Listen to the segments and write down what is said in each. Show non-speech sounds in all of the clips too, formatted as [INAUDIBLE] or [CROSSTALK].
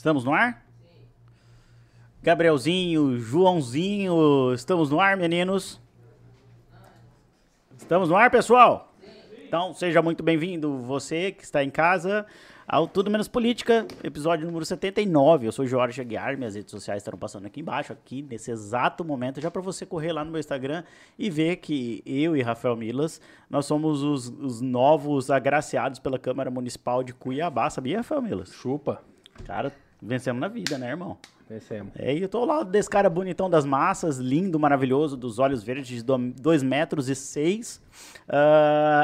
Estamos no ar? Gabrielzinho, Joãozinho, estamos no ar, meninos? Estamos no ar, pessoal? Então, seja muito bem-vindo, você que está em casa, ao Tudo Menos Política, episódio número 79. Eu sou Jorge Aguiar, minhas redes sociais estarão passando aqui embaixo, aqui nesse exato momento, já para você correr lá no meu Instagram e ver que eu e Rafael Milas, nós somos os, os novos agraciados pela Câmara Municipal de Cuiabá, sabia, Rafael Milas? Chupa. Cara, vencemos na vida, né, irmão? Vencemos. É, e eu tô lado desse cara bonitão das massas, lindo, maravilhoso, dos olhos verdes, de 2 metros e 6.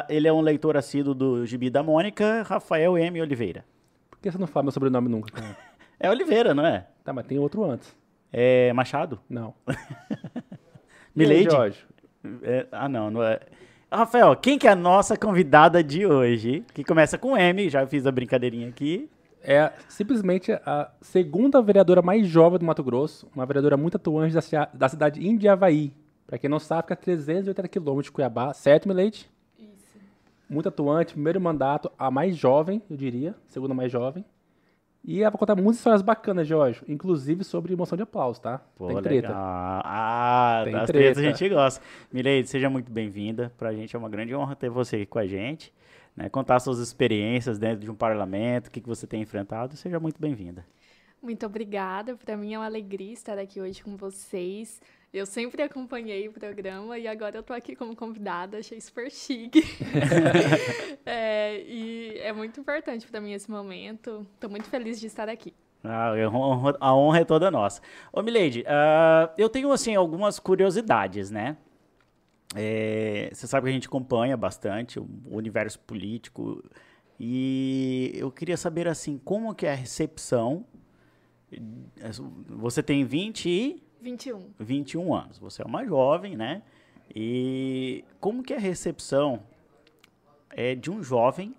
ele é um leitor assíduo do Gibi da Mônica, Rafael M. Oliveira. Por que você não fala meu sobrenome nunca, cara? [LAUGHS] É Oliveira, não é? Tá, mas tem outro antes. É Machado? Não. [LAUGHS] Milady? Jorge? É, ah, não, não é. Rafael, quem que é a nossa convidada de hoje? Que começa com M, já fiz a brincadeirinha aqui. É simplesmente a segunda vereadora mais jovem do Mato Grosso, uma vereadora muito atuante da, da cidade de Indiavaí. Pra quem não sabe, fica a 380 quilômetros de Cuiabá, certo, Milete? Isso. Muito atuante, primeiro mandato, a mais jovem, eu diria, segunda mais jovem. E ela vai contar muitas histórias bacanas, Jorge, inclusive sobre moção de aplauso, tá? Pô, Tem treta. legal. Ah, Tem das treta. tretas a gente gosta. Milady, seja muito bem-vinda. Pra gente é uma grande honra ter você aqui com a gente. Né? Contar suas experiências dentro de um parlamento, o que, que você tem enfrentado. Seja muito bem-vinda. Muito obrigada. Para mim é uma alegria estar aqui hoje com vocês. Eu sempre acompanhei o programa e agora eu tô aqui como convidada, achei super chique. [LAUGHS] [LAUGHS] É, e é muito importante para mim esse momento. Tô muito feliz de estar aqui. Ah, a honra- a honra é toda nossa. Ô, Milady, ah, eu tenho, assim, algumas curiosidades, né? É, você sabe que a gente acompanha bastante o universo político e eu queria saber, assim, como que é a recepção... Você tem 20 e... 21. 21 anos. Você é uma jovem, né? E como que é a recepção é, de um jovem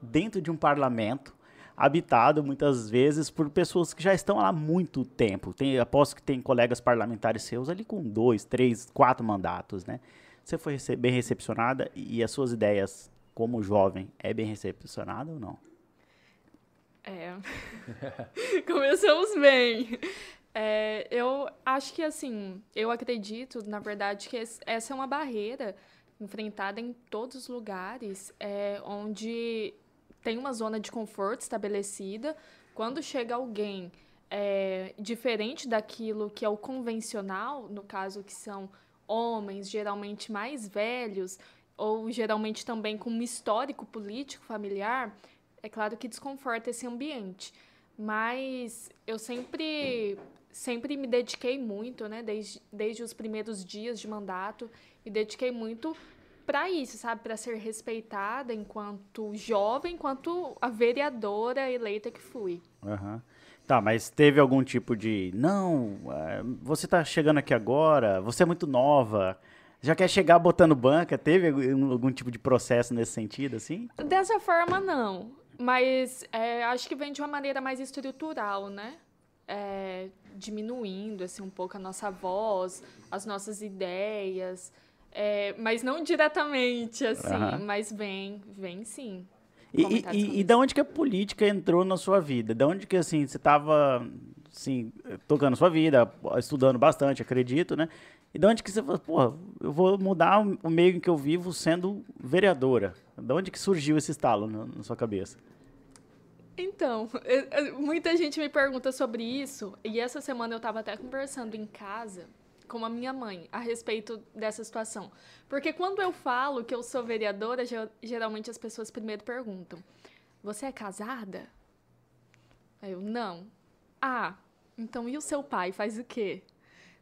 dentro de um parlamento habitado muitas vezes por pessoas que já estão lá há muito tempo. Tem, aposto que tem colegas parlamentares seus ali com dois, três, quatro mandatos, né? Você foi bem recepcionada e as suas ideias como jovem é bem recepcionada ou não? É. [LAUGHS] Começamos bem. É, eu acho que, assim, eu acredito, na verdade, que es- essa é uma barreira enfrentada em todos os lugares, é, onde tem uma zona de conforto estabelecida. Quando chega alguém é, diferente daquilo que é o convencional, no caso que são homens, geralmente mais velhos, ou geralmente também com um histórico político familiar, é claro que desconforta esse ambiente. Mas eu sempre, sempre me dediquei muito, né? Desde, desde os primeiros dias de mandato, me dediquei muito para isso, sabe? Para ser respeitada enquanto jovem, enquanto a vereadora eleita que fui. Aham. Tá, mas teve algum tipo de. Não, eh, você tá chegando aqui agora, você é muito nova, já quer chegar botando banca? Teve algum, tipo de processo nesse sentido, assim? Dessa forma, não. Mas é, acho que vem de uma maneira mais estrutural, né? É, diminuindo assim, um pouco a nossa voz, as nossas ideias. É, mas não diretamente, assim, Aham. mas vem, vem sim. E, e, e da onde que a política entrou na sua vida? Da onde que, assim, você tava, assim, tocando sua vida, estudando bastante, acredito, né? E da onde que você falou, porra, eu vou mudar o- meio em que eu vivo sendo vereadora? Da onde que surgiu esse estalo na, na sua cabeça? Então, muita gente me pergunta sobre isso, e essa semana eu estava até conversando em casa com a minha mãe a respeito dessa situação. Porque quando eu falo que eu sou vereadora, ge- geralmente as pessoas primeiro perguntam: Você é casada? Aí eu, não. Ah, então e o seu pai faz o quê?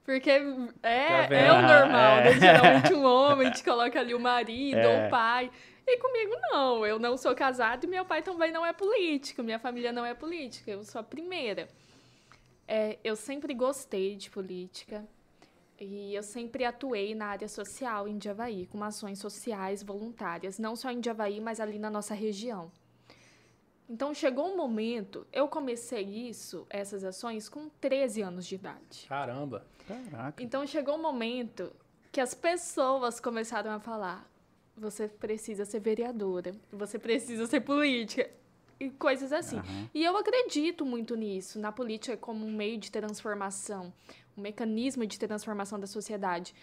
Porque é, Tá é o normal, né? É. Geralmente um homem te coloca ali o marido É. ou o pai. E comigo não, eu não sou casada e meu pai também não é político, minha família não é política, eu sou a primeira. É, eu sempre gostei de política e eu sempre atuei na área social em Diavaí, com ações sociais voluntárias, não só em Diavaí, mas ali na nossa região. Então chegou um momento, eu comecei isso, essas ações, com 13 anos de idade. Caramba. Caraca. Então chegou um momento que as pessoas começaram a falar: você precisa ser vereadora, você precisa ser política. e coisas assim. Uhum. E eu acredito muito nisso, na política como um meio de transformação, um mecanismo de transformação da sociedade.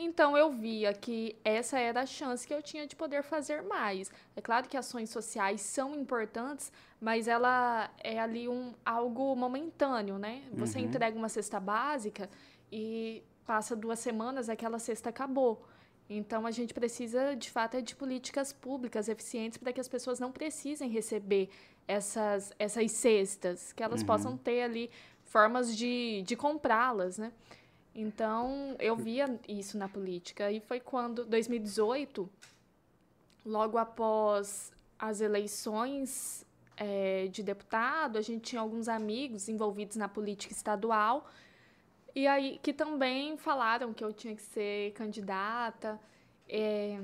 Então eu via que essa era a chance que eu tinha de poder fazer mais. É claro que ações sociais são importantes, mas ela é ali um algo momentâneo, né? Você uhum. entrega uma cesta básica e passa duas semanas, aquela cesta acabou. Então a gente precisa, de fato, é de políticas públicas eficientes para que as pessoas não precisem receber essas, essas cestas, que elas uhum. possam ter ali formas de, de comprá-las, né? Então, eu via isso na política. E foi quando, 2018, logo após as eleições é, de deputado, a gente tinha alguns amigos envolvidos na política estadual. E aí, que também falaram que eu tinha que ser candidata. É,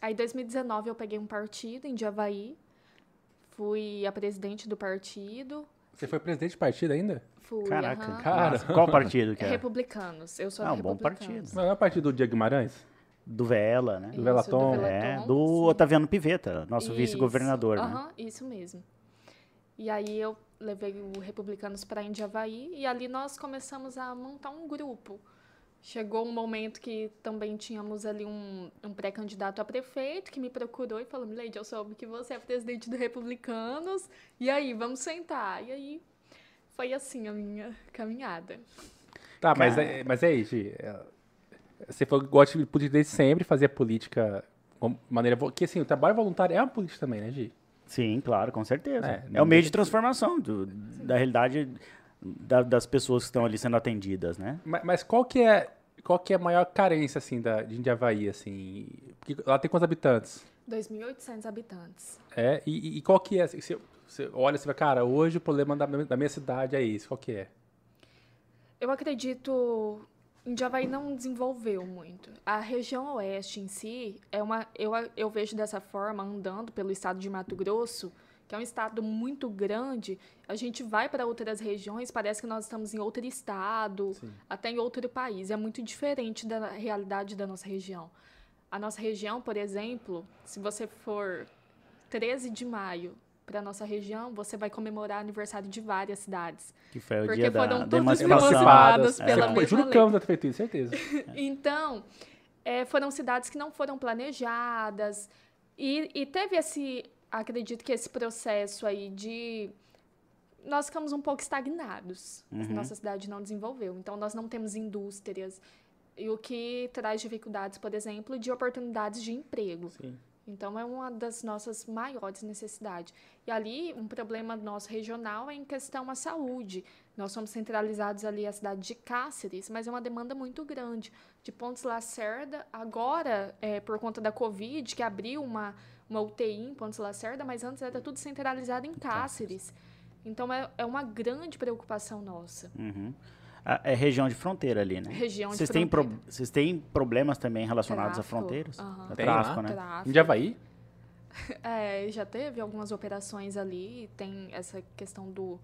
aí, em 2019, eu peguei um partido em Javaí. Fui a presidente do partido. Você foi presidente de partido ainda? Fui, Caraca, uhum. cara. Qual partido que é? Republicanos. Eu sou ah, um bom partido. Mas não é partido do Diego Guimarães? Do Vela, né? Do Velaton. Do é, do sim. Otaviano Piveta, nosso vice-governador, uhum, né? Isso mesmo. E aí eu levei o Republicanos para Indiavaí e ali nós começamos a montar um grupo. Chegou um momento que também tínhamos ali um, um pré-candidato a prefeito que me procurou e falou: Milady, eu soube que você é presidente do Republicanos, e aí, vamos sentar. E aí foi assim a minha caminhada. Tá, mas é, mas é isso. É, você falou que gosta de política desde sempre, fazer política de maneira. Que assim, o trabalho voluntário é uma política também, né, Gi? Sim, claro, com certeza. É, é o meio de transformação do, da realidade da, das pessoas que estão ali sendo atendidas, né? Mas, mas, qual que é qual que é a maior carência assim da de Indiavaí assim? Porque lá tem quantos habitantes? 2.800 habitantes. É, e, e, qual que é? Se, você olha e você vai, cara, hoje o problema da, da minha cidade é isso. Qual que é? Eu acredito Indiavaí não desenvolveu muito. A região oeste em si é uma eu, eu vejo dessa forma andando pelo estado de Mato Grosso, que é um estado muito grande. A gente vai para outras regiões, parece que nós estamos em outro estado, Sim. até em outro país. É muito diferente da realidade da nossa região. A nossa região, por exemplo, se você for 13 de maio para nossa região, você vai comemorar aniversário de várias cidades. Que foi o porque dia foram da, todas emancipadas é. pela é. mesma Juro que deve ter feito isso, certeza. [LAUGHS] então, é, foram cidades que não foram planejadas e, e teve esse, acredito que esse processo aí de nós ficamos um pouco estagnados. Uhum. Nossa cidade não desenvolveu. Então, nós não temos indústrias. E o que traz dificuldades, por exemplo, de oportunidades de emprego. Sim. Então, é uma das nossas maiores necessidades. E ali, um problema nosso regional é em questão à saúde. Nós somos centralizados ali a cidade de Cáceres, mas é uma demanda muito grande. De Pontes Lacerda, agora, é, por conta da Covid, que abriu uma, uma UTI em Pontes Lacerda, mas antes era tudo centralizado em Cáceres. Então, é, é uma grande preocupação nossa. Uhum é região de fronteira ali, né? Região vocês de têm fronteira. Pro, vocês têm problemas também relacionados tráfico, a fronteiras? Uhum. A tem tráfico, lá? né? Tráfico. Em Javaí? [LAUGHS] É, já teve algumas operações ali, tem essa questão do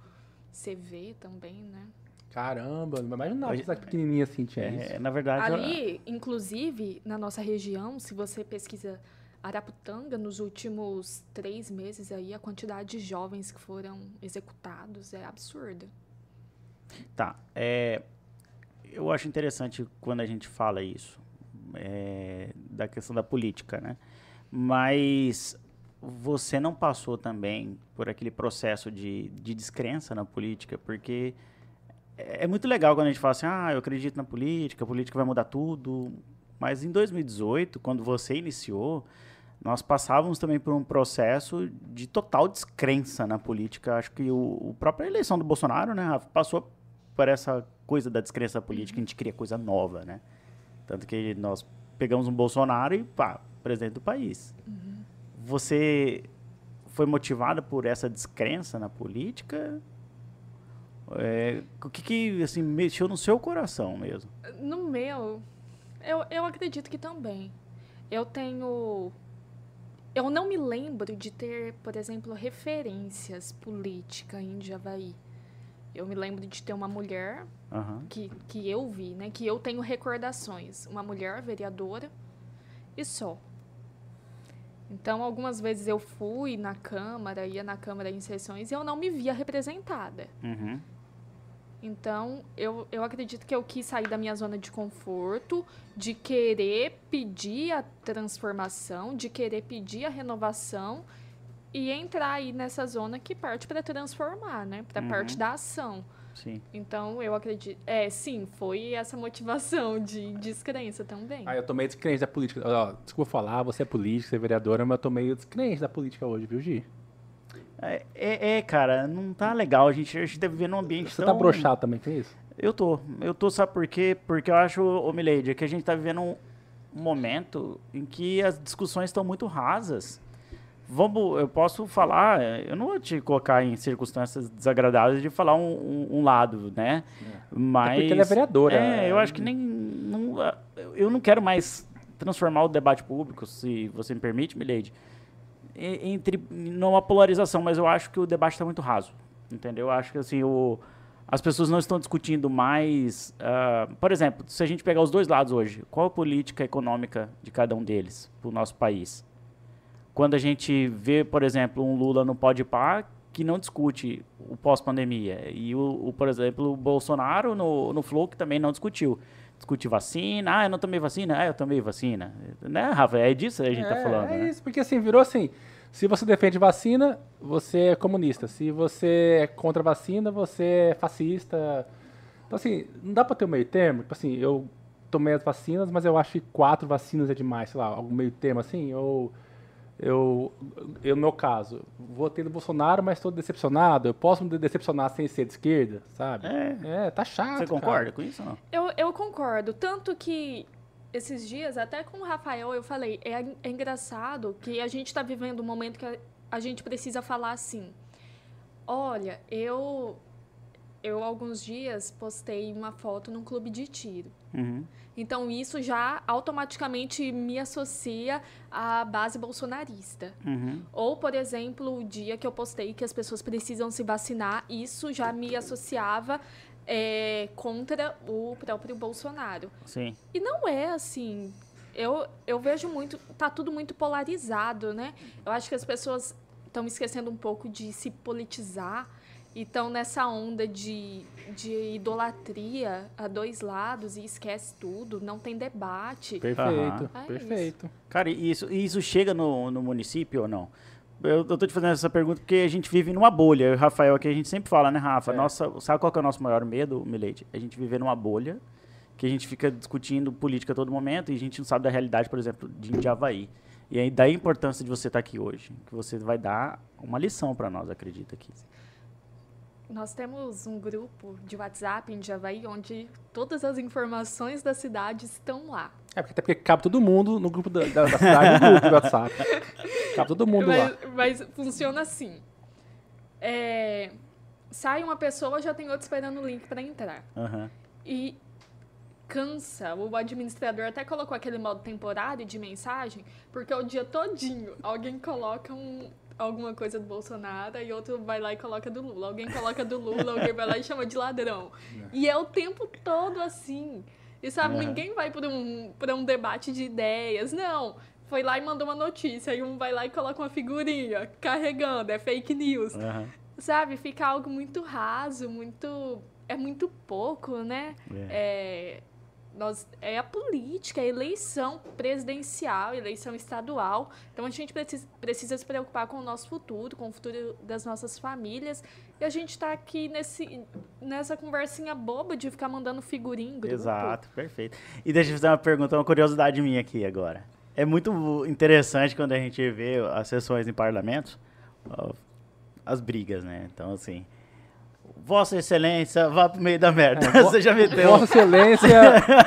CV também, né? Caramba, não imaginava que cidade pequenininha assim tinha é, isso. Na verdade... Ali, eu... inclusive, na nossa região, se você pesquisa Araputanga, nos últimos três meses aí, a quantidade de jovens que foram executados é absurda. Tá. É, eu acho interessante quando a gente fala isso, é, da questão da política, né? Mas você não passou também por aquele processo de, de descrença na política, porque é, muito legal quando a gente fala assim, ah, eu acredito na política, a política vai mudar tudo. Mas em 2018, quando você iniciou, nós passávamos também por um processo de total descrença na política. Acho que o, o própria eleição do Bolsonaro, né, passou por essa coisa da descrença política, a gente cria coisa nova, né? Tanto que nós pegamos um Bolsonaro e, pá, presidente do país. Uhum. Você foi motivada por essa descrença na política? É, o que, que assim, mexeu no seu coração mesmo? No meu, eu, eu acredito que também. Eu tenho. Eu não me lembro de ter, por exemplo, referências políticas em Javaí. Eu me lembro de ter uma mulher uhum. que, que eu vi, né? Que eu tenho recordações. Uma mulher vereadora e só. Então, algumas vezes eu fui na Câmara, ia na Câmara em sessões e eu não me via representada. Uhum. Então, eu, eu acredito que eu quis sair da minha zona de conforto, de querer pedir a transformação, de querer pedir a renovação e entrar aí nessa zona que parte para transformar, né? Para Uhum. parte da ação. Sim. Então, eu acredito. É, sim, foi essa motivação de descrença também. Ah, eu tô meio descrente da política. Ó, desculpa falar, você é política, você é vereadora, mas eu tô meio descrente da política hoje, viu, Gi? É, é, é, cara, não tá legal. A gente, a gente tá vivendo num ambiente Você tão... tá broxado também com isso? Eu tô. Eu tô, sabe por quê? Porque eu acho, ô Milady, que a gente tá vivendo um momento em que as discussões estão muito rasas. Vamos, eu posso falar, eu não vou te colocar em circunstâncias desagradáveis de falar um, um- um lado, né? Mas. É porque ela é vereadora, É, eu é. acho que nem. Não, eu não quero mais transformar o debate público, se você me permite, Milady, entre numa polarização, mas eu acho que o debate está muito raso, entendeu? Eu acho que assim o, as pessoas não estão discutindo mais, ah, por exemplo, se a gente pegar os dois lados hoje, qual a política econômica de cada um deles para o nosso país? Quando a gente vê, por exemplo, um Lula no Pode Par que não discute o pós-pandemia e o, o, por exemplo, o Bolsonaro no, no Flow que também não discutiu. Discute vacina, ah, eu não tomei vacina, ah, eu tomei vacina. Né, Rafa? É disso que a gente tá é, falando, É né? isso, porque assim, virou assim. Se você defende vacina, você é comunista. Se você é contra vacina, você é fascista. Então, assim, não dá pra ter um meio termo. Tipo assim, eu tomei as vacinas, mas eu acho que quatro vacinas é demais, sei lá, algum meio termo assim. Ou eu, eu, no meu caso, votei no Bolsonaro, mas estou decepcionado. Eu posso me decepcionar sem ser de esquerda, sabe? É. É, tá chato. Você cara. concorda com isso ou não? Eu, eu concordo. Tanto que esses dias, até com o Rafael, eu falei, é, é engraçado que a gente está vivendo um momento que a, a gente precisa falar assim. Olha, eu, eu alguns dias postei uma foto num clube de tiro. Uhum. Então isso já automaticamente me associa à base bolsonarista. Uhum. Ou, por exemplo, o dia que eu postei que as pessoas precisam se vacinar, isso já me associava é, contra o próprio Bolsonaro. Sim. E não é assim. Eu, eu vejo muito. Tá tudo muito polarizado, né? Eu acho que as pessoas estão esquecendo um pouco de se politizar e estão nessa onda de, de idolatria a dois lados e esquece tudo, não tem debate. Perfeito, É perfeito. Cara, e isso, isso chega no, no município ou não? Eu, eu tô te fazendo essa pergunta porque a gente vive numa bolha. Eu e o Rafael aqui, a gente sempre fala, né, Rafa? É. Nossa, sabe qual que é o nosso maior medo, Milete? A gente viver numa bolha, que a gente fica discutindo política a todo momento e a gente não sabe da realidade, por exemplo, de Indiavaí. E aí, daí a importância de você estar aqui hoje, que você vai dar uma lição para nós, acredita aqui. Nós temos um grupo de WhatsApp em Javaí onde todas as informações da cidade estão lá. É, porque até porque cabe todo mundo no grupo da, da, da cidade, no grupo do WhatsApp. Cabe todo mundo lá. Mas, mas funciona assim. É, sai uma pessoa, já tem outra esperando o link para entrar. Aham. E cansa. O administrador até colocou aquele modo temporário de mensagem, porque o dia todinho alguém coloca um, alguma coisa do Bolsonaro e outro vai lá e coloca do Lula. Alguém coloca do Lula, alguém vai lá e chama de ladrão. E é o tempo todo assim. E sabe, Uhum. ninguém vai para um, pra um debate de ideias. Não. Foi lá e mandou uma notícia, aí um vai lá e coloca uma figurinha carregando, é fake news. Aham. Sabe, fica algo muito raso, muito. É muito pouco, né? É, nós, é a política, é a eleição presidencial, eleição estadual. Então a gente precisa, precisa se preocupar com o nosso futuro, com o futuro das nossas famílias. E a gente está aqui nesse, nessa conversinha boba de ficar mandando figurinha grupo. Exato, perfeito. E deixa eu fazer uma pergunta, uma curiosidade minha aqui agora. É muito interessante quando a gente vê as sessões em parlamento, ó, as brigas, né? Então, assim, Vossa Excelência, vá pro meio da merda. É, vo- [LAUGHS] Você já meteu, Vossa Excelência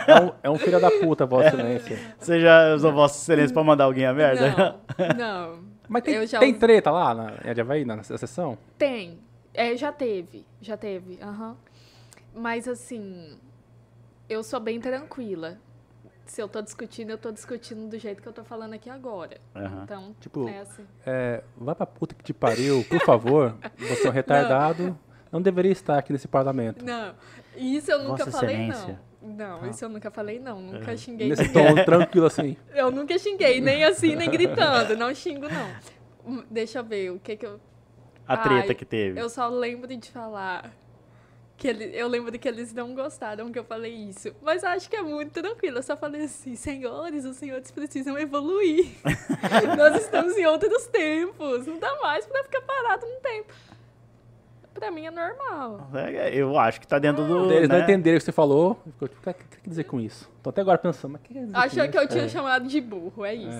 é um, é um filho da puta, Vossa Excelência. você já usou Vossa Excelência pra mandar alguém a merda? Não, [LAUGHS] não. Mas tem, tem us- treta lá na, em Adiavaí, na, na sessão? Tem. É, já teve. Já teve. aham. Mas assim, eu sou bem tranquila. Se eu tô discutindo, eu tô discutindo do jeito que eu tô falando aqui agora. Aham. Então, Tipo, é assim. É, vai pra puta que te pariu, por favor. Você é um retardado. Não deveria estar aqui nesse parlamento. Não, isso eu nunca Vossa falei, Excelência. não. Não, isso eu nunca falei, não. Nunca É. xinguei Nesse tom tranquilo assim. [LAUGHS] Eu nunca xinguei, nem assim, nem gritando. Não xingo, não. Hum, Deixa eu ver, o que que eu... A treta Ai, que teve. Eu só lembro de falar... Que ele, eu lembro que eles não gostaram que eu falei isso. Mas acho que é muito tranquilo. Eu só falei assim, senhores, os senhores precisam evoluir. [LAUGHS] Nós estamos em outros tempos. Não dá mais pra ficar parado no tempo. Pra mim é normal. É, Eu acho que tá dentro do. Eles não né? entenderam o que você falou. Ficou tipo, o que que quer dizer com isso? Tô até agora pensando, mas o que quer dizer com Achou isso? que eu tinha É. chamado de burro, é isso.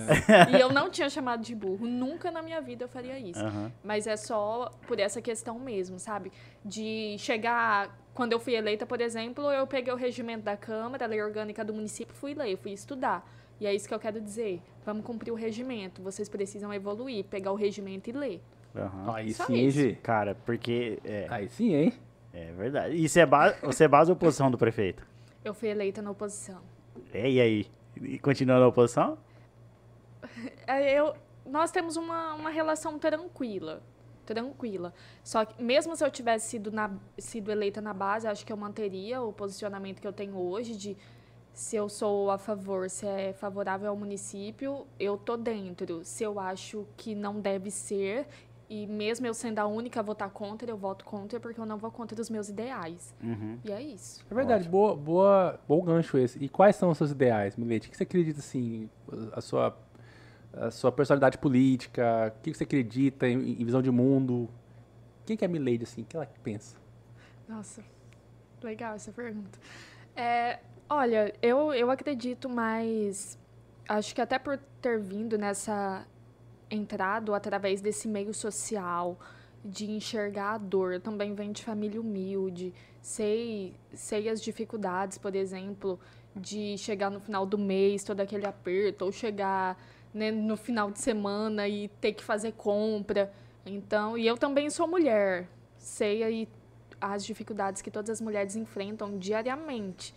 E eu não tinha chamado de burro. Nunca na minha vida eu faria isso. Aham. Mas é só por essa questão mesmo, sabe? De chegar. Quando eu fui eleita, por exemplo, eu peguei o regimento da Câmara, a lei orgânica do município, fui ler, fui estudar. E é isso que eu quero dizer. Vamos cumprir o regimento. Vocês precisam evoluir, pegar o regimento e ler. Aham. Aí Só sim, hein, isso. Gi? Cara, porque. É, Aí sim, hein? é verdade. E você é, ba... você é base ou oposição do prefeito? Eu fui eleita na oposição. É, e aí? E continua na oposição? [LAUGHS] É, eu, nós temos uma, uma relação tranquila. Tranquila. Só que, mesmo se eu tivesse sido, na, sido eleita na base, acho que eu manteria o posicionamento que eu tenho hoje de se eu sou a favor, se é favorável ao município, eu tô dentro. Se eu acho que não deve ser, e mesmo eu sendo a única a votar contra, eu voto contra porque eu não vou contra os meus ideais. Uhum. E é isso. É verdade, boa, boa, bom gancho esse. E quais são os seus ideais, Milete? O que você acredita, assim, a sua, a sua personalidade política? O que você acredita em, em visão de mundo? Quem que é a Milady, assim? O que ela pensa? Nossa, legal essa pergunta. É, olha, eu, eu acredito mais. Acho que até por ter vindo nessa. Entrado através desse meio social, de enxergar a dor. Eu também venho de família humilde, sei, sei as dificuldades, por exemplo, de chegar no final do mês, todo aquele aperto, ou chegar né, no final de semana e ter que fazer compra. Então, e eu também sou mulher, sei aí as dificuldades que todas as mulheres enfrentam diariamente.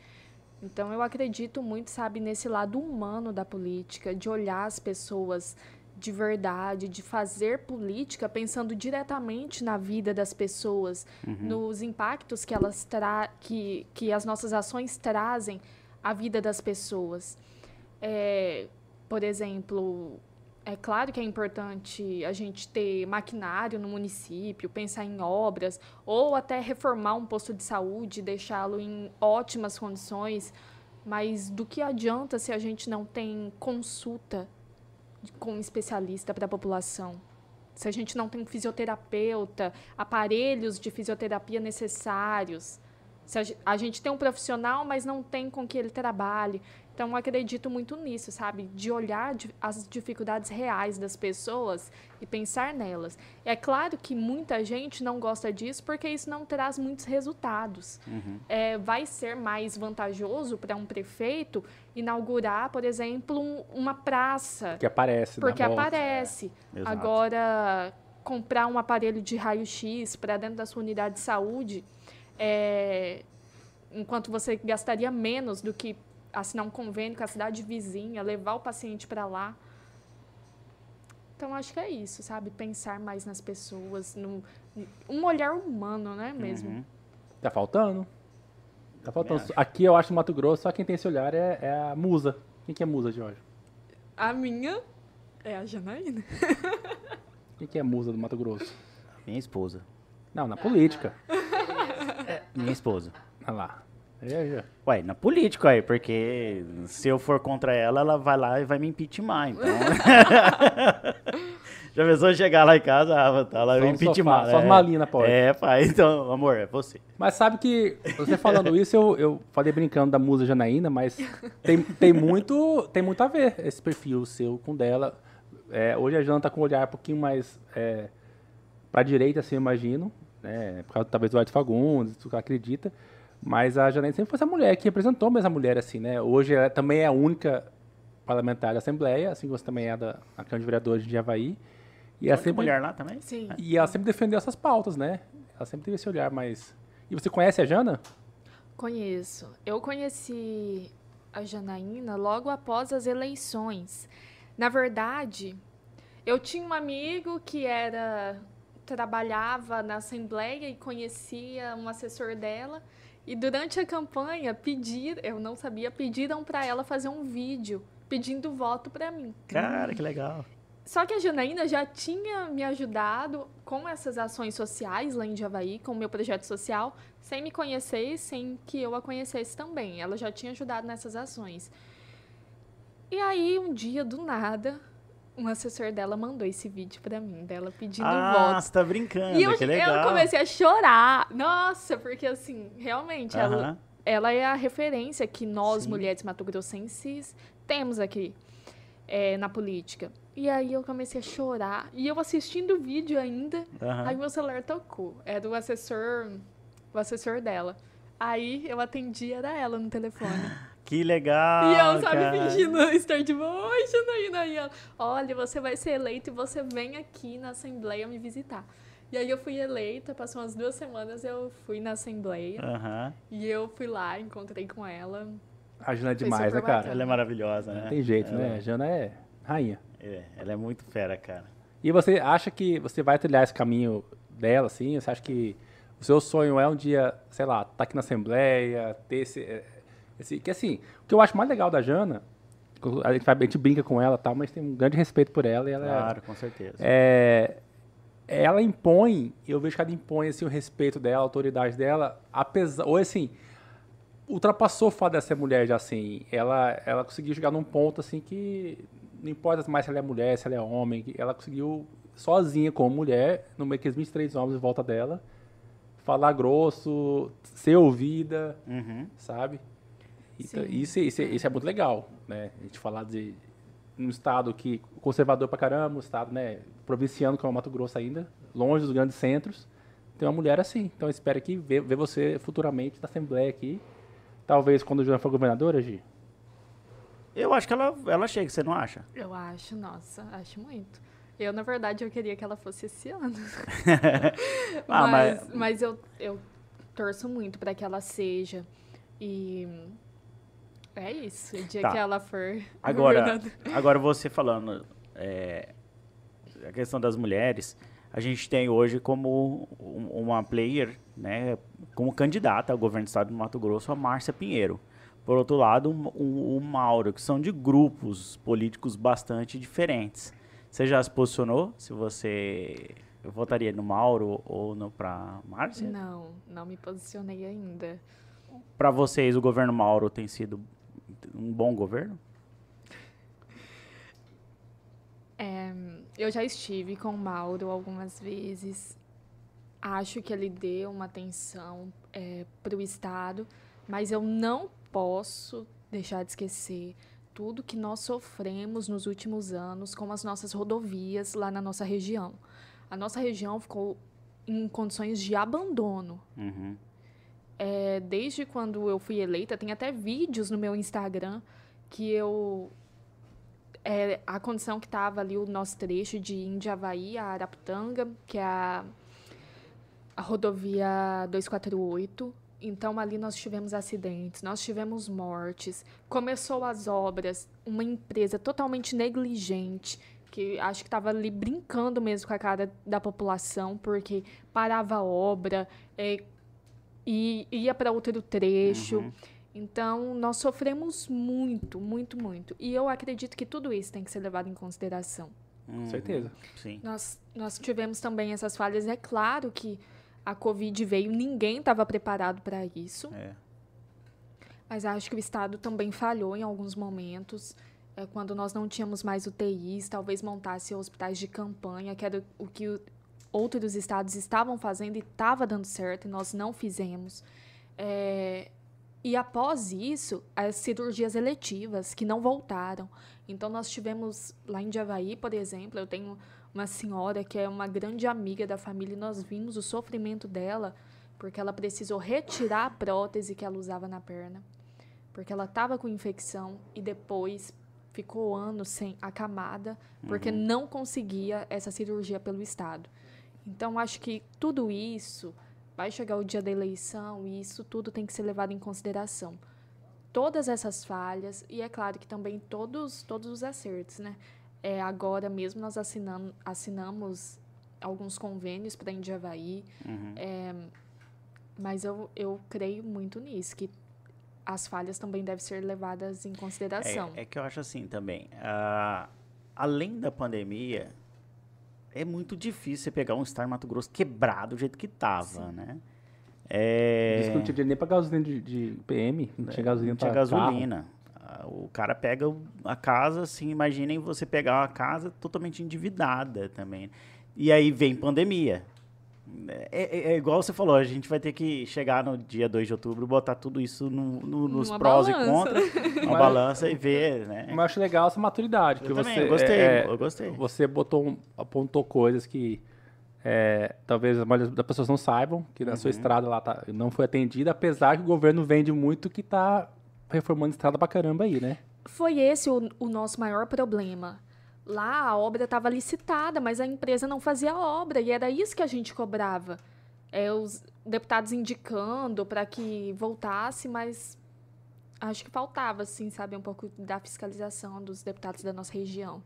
Então, eu acredito muito, sabe, nesse lado humano da política, de olhar as pessoas de verdade, de fazer política pensando diretamente na vida das pessoas, nos impactos que elas tra que, que as nossas ações trazem à vida das pessoas. É, por exemplo, é claro que é importante a gente ter maquinário no município, pensar em obras, ou até reformar um posto de saúde, deixá-lo em ótimas condições, mas do que adianta se a gente não tem consulta com um especialista para a população? Se a gente não tem fisioterapeuta, aparelhos de fisioterapia necessários, se a gente tem um profissional, mas não tem com que ele trabalhe. Então, acredito muito nisso, sabe? De olhar as dificuldades reais das pessoas e pensar nelas. É claro que muita gente não gosta disso porque isso não traz muitos resultados. É, vai ser mais vantajoso para um prefeito inaugurar, por exemplo, um- uma praça. Que aparece, Porque aparece. Exato. Agora, comprar um aparelho de raio-x para dentro da sua unidade de saúde, é, enquanto você gastaria menos do que assinar um convênio com a cidade vizinha, levar o paciente para lá. Então, acho que é isso, sabe? Pensar mais nas pessoas, no, um olhar humano, né, mesmo? Uhum. Tá faltando? Tá faltando. acho. Aqui eu acho no Mato Grosso, só quem tem esse olhar é, é a musa. Quem que é musa, Jorge? A minha é a Janaína. [LAUGHS] Quem que é musa do Mato Grosso? Minha esposa. Não, na política. Minha esposa. Olha lá. Ué, na política aí, porque se eu for contra ela, ela vai lá e vai me impeachment, então. [LAUGHS] Já pensou chegar lá em casa, ah, tá lá no impeachment. só as é. na porta. É, pai, então, amor, é você. Mas sabe que, você falando isso, eu, eu falei brincando da musa Janaína, mas tem, tem, muito, tem muito a ver esse perfil seu com dela. É, hoje a Jana tá com um olhar um pouquinho mais é, pra direita, assim, eu imagino, né? Por causa talvez do Arte Fagundes, do que ela acredita. Mas a Janaína sempre foi essa mulher que representou mesmo a mulher, assim, né? Hoje ela também é a única parlamentar da Assembleia, assim como você também é da Câmara de Vereadores de Havaí. E ela Tem sempre, mulher lá também? Sim. e ela sempre defendeu essas pautas, né? Ela sempre teve esse olhar mais. E você conhece a Jana? Conheço. Eu conheci a Janaína logo após as eleições. Na verdade, eu tinha um amigo que era trabalhava na Assembleia e conhecia um assessor dela. E durante a campanha, pedir, eu não sabia, pediram para ela fazer um vídeo pedindo voto para mim. Cara, que legal. Só que a Janaína já tinha me ajudado com essas ações sociais lá em Javaí, com o meu projeto social, sem me conhecer e sem que eu a conhecesse também. Ela já tinha ajudado nessas ações. E aí, um dia, do nada, um assessor dela mandou esse vídeo pra mim, dela pedindo ah, voto. você tá brincando, E eu, que legal. eu comecei a chorar. Nossa, porque assim, realmente, ela, Aham. ela é a referência que nós, Sim. mulheres mato-grossenses, temos aqui é, na política. E aí eu comecei a chorar. E eu assistindo o vídeo ainda, Aham. aí meu celular tocou. Era o assessor, o assessor dela. Aí eu atendi, era ela no telefone. [LAUGHS] Que legal. e eu, sabe, cara. fingindo [LAUGHS] estar de boa. Oi, Janaína. E ela, olha, você vai ser eleita e você vem aqui na Assembleia me visitar. E aí eu fui eleita, passou umas duas semanas, eu fui na Assembleia. Aham. E eu fui lá, encontrei com ela. A Jana é demais, né, cara? bacana. Ela é maravilhosa, né? Não tem jeito, ela, né? A Jana é rainha. É, ela é muito fera, cara. E você acha que você vai trilhar esse caminho dela, assim? Você acha que o seu sonho é um dia, sei lá, estar aqui na Assembleia, ter esse, esse... Que assim, o que eu acho mais legal da Jana, a gente, a gente brinca com ela tal, mas tem um grande respeito por ela e ela é- Claro, com certeza. é, ela impõe, eu vejo que ela impõe assim, o respeito dela, a autoridade dela, apesar, ou assim, ultrapassou o fato de ser mulher já assim, ela, ela conseguiu chegar num ponto assim que não importa mais se ela é mulher, se ela é homem, ela conseguiu sozinha como mulher, no meio que os 23 homens em volta dela, falar grosso, ser ouvida, Uhum. sabe? Então, isso, isso, isso é muito legal, né? A gente falar de um estado que conservador pra caramba, um estado, né, provinciano como é o Mato Grosso ainda, longe dos grandes centros, tem uma mulher assim. Então eu espero que ver, ver você futuramente na Assembleia aqui. Talvez quando o Joana for governadora, Gi. Eu acho que ela, ela chega, você não acha? Eu acho, nossa, acho muito. Eu, na verdade, eu queria que ela fosse esse ano. [LAUGHS] Ah, mas mas- mas eu, eu torço muito para que ela seja. E é isso. O dia Tá. que ela for. [LAUGHS] Agora, agora você falando é, a questão das mulheres, a gente tem hoje como um- uma player, né, como candidata ao governo do estado do Mato Grosso, a Márcia Pinheiro. Por outro lado, o, o- Mauro, que são de grupos políticos bastante diferentes. Você já se posicionou? Se você votaria no Mauro ou no para Márcia? Não, não me posicionei ainda. Para vocês, o governo Mauro tem sido um bom governo? É, eu já estive com o Mauro algumas vezes. Acho que ele deu uma atenção para o Estado, mas eu não posso deixar de esquecer tudo que nós sofremos nos últimos anos com as nossas rodovias lá na nossa região. A nossa região ficou em condições de abandono. Uhum. É, desde quando eu fui eleita, tem até vídeos no meu Instagram que eu. é, a condição que estava ali o nosso trecho de Indiavaí a Araputanga, que é a, a rodovia 248. Então, ali nós tivemos acidentes, nós tivemos mortes. Começou as obras, uma empresa totalmente negligente, que acho que estava ali brincando mesmo com a cara da população, porque parava a obra, é, e ia para outro trecho. Uhum. Então, nós sofremos muito, muito, muito. E eu acredito que tudo isso tem que ser levado em consideração. Uhum. Certeza. Sim. Nós, nós tivemos também essas falhas. É claro que a Covid veio, ninguém estava preparado para isso. É. Mas acho que o Estado também falhou em alguns momentos. É, quando nós não tínhamos mais UTIs, talvez montasse hospitais de campanha, que era o que outros estados estavam fazendo e estava dando certo, e nós não fizemos. É, e após isso, as cirurgias eletivas, que não voltaram. Então, nós tivemos lá em Javaí, por exemplo, eu tenho uma senhora que é uma grande amiga da família, e nós vimos o sofrimento dela, porque ela precisou retirar a prótese que ela usava na perna porque ela estava com infecção e depois ficou anos sem a camada, porque não conseguia essa cirurgia pelo Estado. Então, acho que tudo isso vai chegar o dia da eleição e isso tudo tem que ser levado em consideração. Todas essas falhas, e é claro que também todos, todos os acertos, né? É, agora mesmo nós assinam, assinamos alguns convênios para Indiavaí. Uhum. É, mas eu, eu creio muito nisso, que as falhas também devem ser levadas em consideração. É, é que eu acho assim também. ah, além da pandemia, é muito difícil você pegar um Star Mato Grosso quebrado do jeito que tava, né? É, Diz que não tinha dinheiro nem pra gasolina de, de PM, não tinha gasolina não tinha gasolina. Ah, O cara pega a casa, assim, imaginem você pegar uma casa totalmente endividada também. E aí vem pandemia. É, é- é igual você falou, a gente vai ter que chegar no dia 2 de outubro, botar tudo isso no- no- nos prós balança. e contras, [LAUGHS] uma Mas- balança e ver, né? Mas eu acho legal essa maturidade. Eu também, você, eu gostei, é, eu gostei. Você botou, apontou coisas que é, talvez a maioria das pessoas não saibam, que na Uhum. sua estrada lá tá- não foi atendida, apesar que o governo vende muito que tá reformando estrada pra caramba aí, né? Foi esse o, o nosso maior problema. Lá a obra estava licitada, mas a empresa não fazia a obra, e era isso que a gente cobrava. É, os deputados indicando para que voltasse, mas acho que faltava, assim, sabe, um pouco da fiscalização dos deputados da nossa região.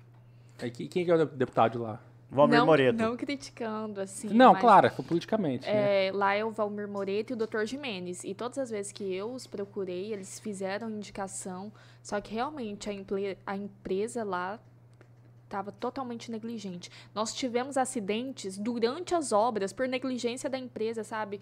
Que- quem que é o deputado de lá? Valmir não, Moreto. Não criticando, assim. não, mas, claro, foi politicamente. né? É, lá é o Valmir Moreto e o Dr. Jimenez. E todas as vezes que eu os procurei, eles fizeram indicação. Só que realmente a, a empresa lá estava totalmente negligente. Nós tivemos acidentes durante as obras por negligência da empresa, sabe?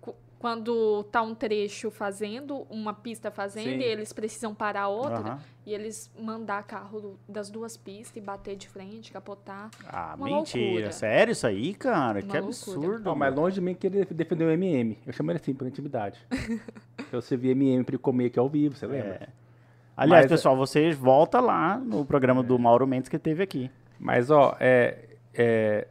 Qu- Quando tá um trecho fazendo, uma pista fazendo, Sim. e eles precisam parar a outra, Aham. e eles mandar carro das duas pistas e bater de frente, capotar. Ah, Uma mentira. loucura. Sério isso aí, cara? Uma que loucura. absurdo. Não, mas longe de mim que ele defendeu o MM. Eu chamo ele assim, por intimidade. [LAUGHS] eu servi MM pra ele comer aqui ao vivo, você lembra? É. Aliás, Mas- pessoal, você volta lá no programa do Mauro Mendes que teve aqui. Mas, ó, é, é,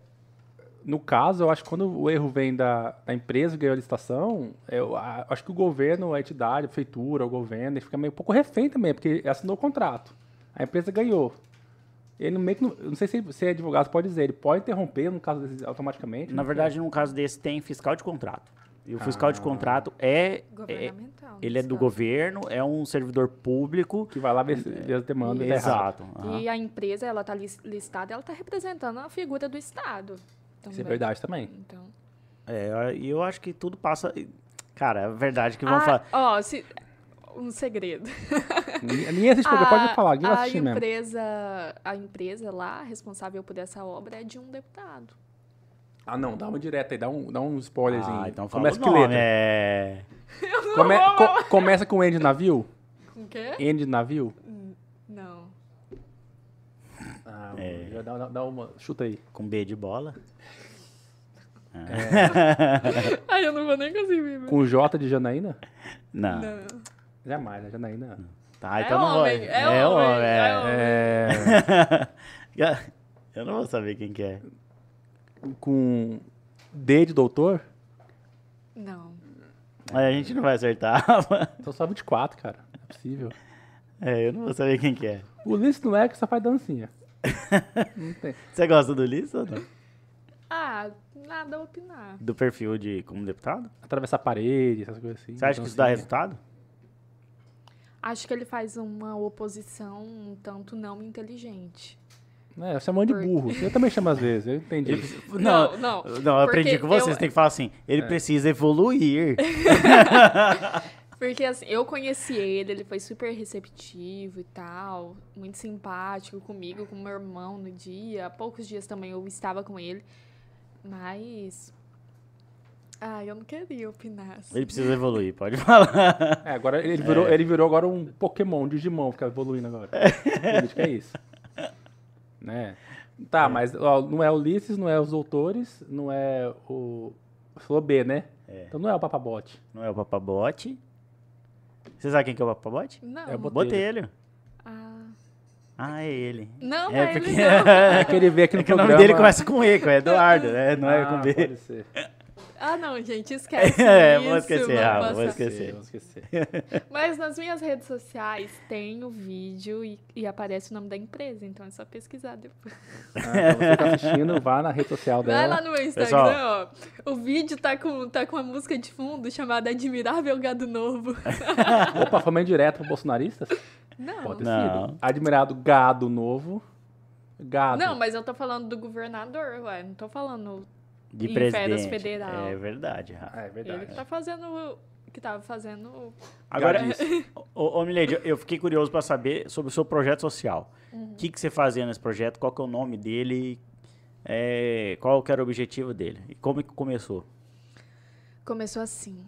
no caso, eu acho que quando o erro vem da, da empresa que ganhou a licitação, eu a- acho que o governo, a entidade, a prefeitura, o governo, ele fica meio um pouco refém também, porque assinou o contrato. A empresa ganhou. Ele meio que não, não sei se, se é advogado, pode dizer, ele pode interromper, no caso desse, automaticamente. Na verdade, num caso desse, tem fiscal de contrato. E o fiscal de Ah. contrato é, é- ele é do governo, é um servidor público. Que vai lá ver se as demandas. tá errado. Exato. aham. E a empresa, ela tá lis- listada, ela tá representando a figura do Estado. Isso é também. verdade também. Então... É, e eu acho que tudo passa. Cara, é verdade que vão Ah, falar. ó, se- um segredo. [LAUGHS] Ninguém assiste programa, pode falar, ninguém a assistir mesmo. empresa, a empresa lá, responsável por essa obra, é de um deputado. Ah, não, dá uma direta aí, dá um, dá um spoilerzinho. Ah, então fala Começa o que letra. É. [LAUGHS] Come- co- começa com N de navio? Com o quê? N de navio? Não. Ah, É. já dá, dá- uma. Chuta aí. Com B de bola. [LAUGHS] Ai, eu não vou nem conseguir ver. Com J de Janaína? Não. Não. Jamais, né? Janaína. Tá, É então não homem, vou. é homem, é homem. [LAUGHS] É, Eu não vou saber quem que é. Com D de doutor? Não. Mas a gente não vai acertar. [LAUGHS] Então só 24, cara. Não é possível. É, eu não vou saber quem que é. O Ulisses não é que só faz dancinha. [LAUGHS] Não tem. Você gosta do Ulisses ou não? Ah, nada a opinar. Do perfil de como deputado? Atravessar a parede, essas coisas assim. Você acha que isso dá resultado? Acho que ele faz uma oposição um tanto não inteligente. É, eu chamo de Por- burro. Eu também chamo às vezes, eu entendi. Não, não. Não, eu aprendi com você. eu- Você tem que falar assim: ele precisa evoluir. [LAUGHS] [LAUGHS] Porque assim, eu conheci ele, ele foi super receptivo e tal, muito simpático comigo, com meu irmão no dia. Há poucos dias também eu estava com ele. Mas. Ah, eu não queria opinar. assim. Ele precisa evoluir, pode falar. É, agora ele virou, ele virou agora um Pokémon, um Digimon, fica evoluindo agora. [LAUGHS] Política é isso. Né? Tá, mas ó, não é Ulisses, não é os doutores, não é o. Falou B, né? É. Então não é o Papabote. Não é o Papabote. Você sabe quem que é o Papabote? Não. É o Botelho. Botelho. Ah, Ah, é ele. não, É é porque- ele não. [LAUGHS] É que ele vê aqui no É que o programa. nome dele começa com E, com Eduardo, né? Não é Ah, com B. Pode ser. Ah, não, gente, [LAUGHS] esquece É, isso. vou esquecer, ah, passar. vou esquecer. Vou esquecer. Mas nas minhas redes sociais tem o vídeo e, e aparece o nome da empresa, então é só pesquisar depois. Ah, você tá assistindo, vá na rede social Vai lá dela. no meu Instagram, ó. O vídeo tá com, tá com uma música de fundo chamada Admirável Gado Novo. [LAUGHS] Opa, foi meio direto para bolsonaristas? Não. Pode ter Não. sido. Admirado Gado Novo. Gado. Não, mas eu tô falando do governador, ué. Não tô falando De Em presidente. férias federal. É verdade. Rafa. É verdade. ele que tá fazendo. Que tava fazendo. Agora, ô, ô Milady, eu fiquei curioso para saber sobre o seu projeto social. O que, que você fazia nesse projeto? Qual que é o nome dele? É, qual que era o objetivo dele? E como que começou? Começou assim.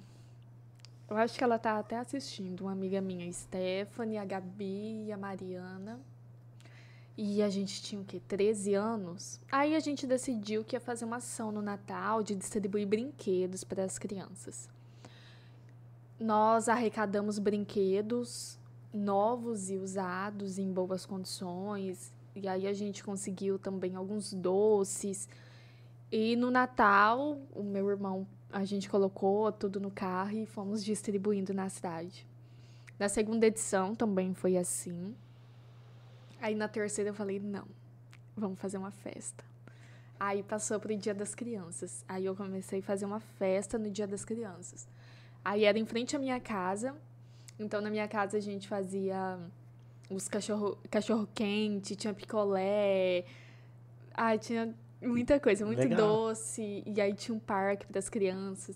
Eu acho que ela tá até assistindo, uma amiga minha, Stephanie, a Gabi e a Mariana. E a gente tinha o quê? 13 anos. Aí a gente decidiu que ia fazer uma ação no Natal de distribuir brinquedos para as crianças. Nós arrecadamos brinquedos novos e usados em boas condições. E aí a gente conseguiu também alguns doces. E no Natal, o meu irmão, a gente colocou tudo no carro e fomos distribuindo na cidade. Na segunda edição também foi assim. Aí na terceira eu falei, não, vamos fazer uma festa. Aí passou pro Dia das Crianças. Aí eu comecei a fazer uma festa no Dia das Crianças. Aí era em frente à minha casa. Então na minha casa a gente fazia os cachorro, cachorro quente, tinha picolé. Ai, tinha muita coisa, muito Legal. doce. E aí tinha um parque para as crianças.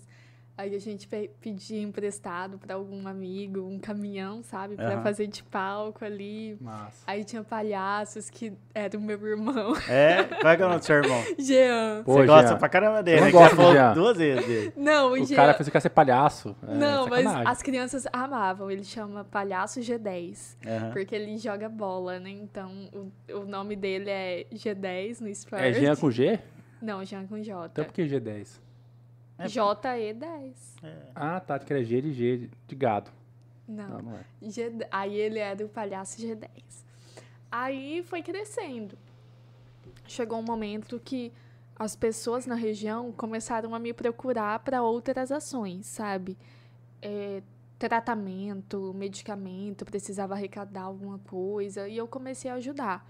Aí a gente pe- pedia emprestado para algum amigo, um caminhão, sabe, para Aham. fazer de palco ali. Massa. Aí tinha palhaços que era o meu irmão, É? Qual é que é o nome do seu irmão? [LAUGHS] Jean. Pô, você gosta Jean. pra caramba dele, né? Já gosto falou Jean. duas vezes dele. Não, o, O Jean. cara fez o cara ser palhaço. É, Não, mas sacanagem. as crianças amavam. Ele chama Palhaço G10. Aham. Porque ele joga bola, né? Então, o, o nome dele é G10 no esporte. É Jean com G? Não, Jean com J. Então por que G10? É. J-E-10. Ah, tá, que era G de G de- de gado. Não. Não, não é. G... Aí ele era o palhaço G10. Aí foi crescendo. Chegou um momento que as pessoas na região começaram a me procurar para outras ações, sabe? É, tratamento, medicamento, precisava arrecadar alguma coisa e eu comecei a ajudar.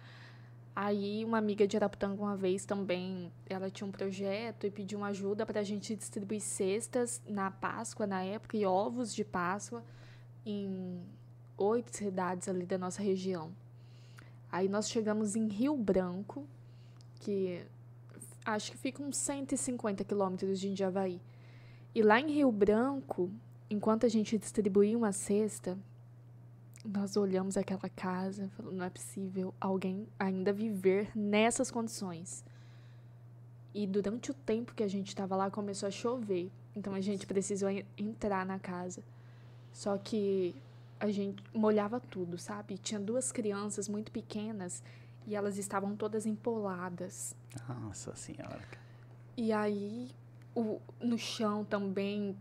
Aí uma amiga de Araputanga uma vez também, ela tinha um projeto e pediu uma ajuda para a gente distribuir cestas na Páscoa na época e ovos de Páscoa em oito cidades ali da nossa região. Aí nós chegamos em Rio Branco, que acho que fica uns 150 quilômetros de Indiavaí. E lá em Rio Branco, enquanto a gente distribuía uma cesta, nós olhamos aquela casa falamos, não é possível alguém ainda viver nessas condições. E durante o tempo que a gente estava lá, começou a chover. Então a gente precisou en- entrar na casa. Só que a gente molhava tudo, sabe? Tinha duas crianças muito pequenas e elas estavam todas empoladas. Nossa senhora. E aí, o, no chão também,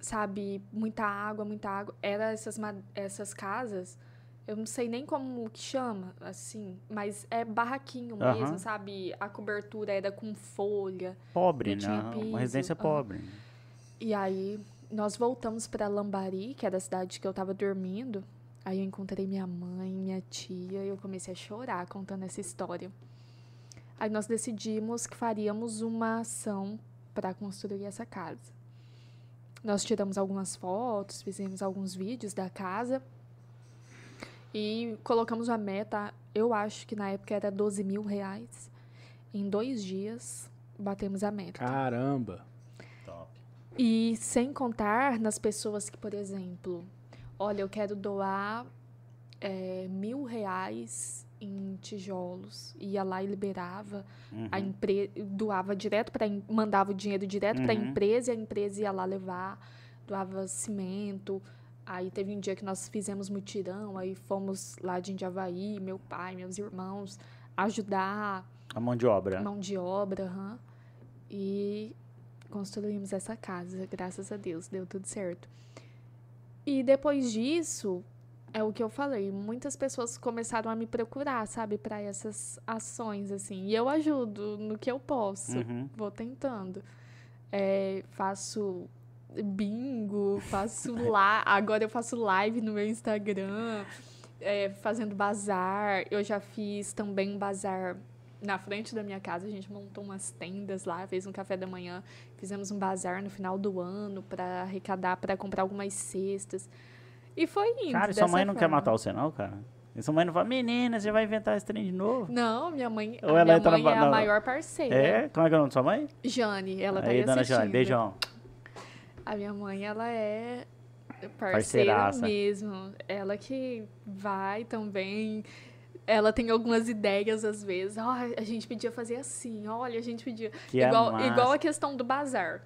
sabe, muita água, muita água. Era essas, essas casas, eu não sei nem como que chama, assim, mas é barraquinho Aham. mesmo, sabe? A cobertura era com folha. Pobre, né? Uma residência ah. pobre. E aí, nós voltamos para Lambari, que era a cidade que eu tava dormindo. Aí eu encontrei minha mãe, minha tia, e eu comecei a chorar contando essa história. Aí nós decidimos que faríamos uma ação para construir essa casa. Nós tiramos algumas fotos, fizemos alguns vídeos da casa e colocamos a meta, eu acho que na época era 12 mil reais. Em dois dias, batemos a meta. Caramba. Top. E sem contar nas pessoas que, por exemplo, olha, eu quero doar é, mil reais em tijolos. Ia lá e liberava, Uhum. a empresa doava direto para mandava o dinheiro direto para a Uhum. empresa e a empresa ia lá levar, doava cimento. Aí teve um dia que nós fizemos mutirão, aí fomos lá de Indiavaí, meu pai, meus irmãos, ajudar A mão de obra. mão de obra, aham. E construímos essa casa, graças a Deus, deu tudo certo. E depois disso, é o que eu falei, muitas pessoas começaram a me procurar, sabe, para essas ações, assim. E eu ajudo no que eu posso, Uhum. vou tentando. É, faço bingo, faço [LAUGHS] lá. Agora eu faço live no meu Instagram, é, fazendo bazar. Eu já fiz também um bazar na frente da minha casa. A gente montou umas tendas lá, fez um café da manhã. Fizemos um bazar no final do ano para arrecadar, para comprar algumas cestas. E foi indo. Cara, e sua mãe não quer matar você, não, cara? E sua mãe não fala, menina, você vai inventar esse trem de novo? Não, minha mãe, Ou a ela minha entra mãe na- é na- a maior parceira. É? Como é que é o nome da sua mãe? Jane, ela tá aí, aí dona assistindo. Jane, beijão. A minha mãe, ela é parceira Parceiraça. mesmo. Ela que vai também. Ela tem algumas ideias às vezes. Ó, a gente podia fazer assim. Olha, a gente podia. Que é igual, massa. igual a questão do bazar.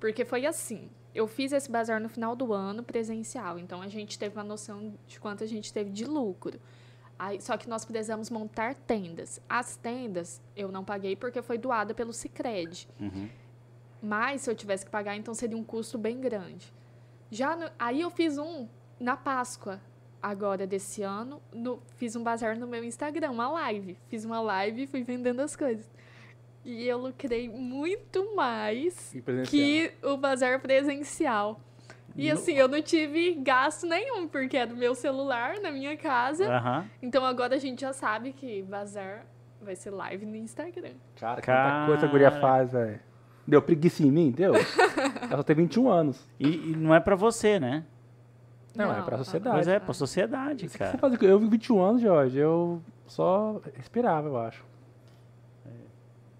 Porque foi assim. Eu fiz esse bazar no final do ano presencial. Então a gente teve uma noção de quanto a gente teve de lucro. Aí, só que nós precisamos montar tendas. As tendas eu não paguei porque foi doada pelo Cicred. Uhum. Mas se eu tivesse que pagar, então seria um custo bem grande. Já no- aí eu fiz um na Páscoa, agora desse ano, no- fiz um bazar no meu Instagram, uma live. Fiz uma live e fui vendendo as coisas. E eu lucrei muito mais que o bazar presencial. E assim, eu não tive gasto nenhum, porque é do meu celular, na minha casa. Então agora a gente já sabe que bazar vai ser live no Instagram. Cara, Cara. quanta coisa a guria faz, velho. Deu preguiça em mim? Deu. [LAUGHS] Ela só tem 21 anos. E, e não é pra você, né? Não, é pra sociedade. Pois é, pra sociedade, que você cara. fazia? Eu vi 21 anos, Jorge. Eu só respirava, eu acho.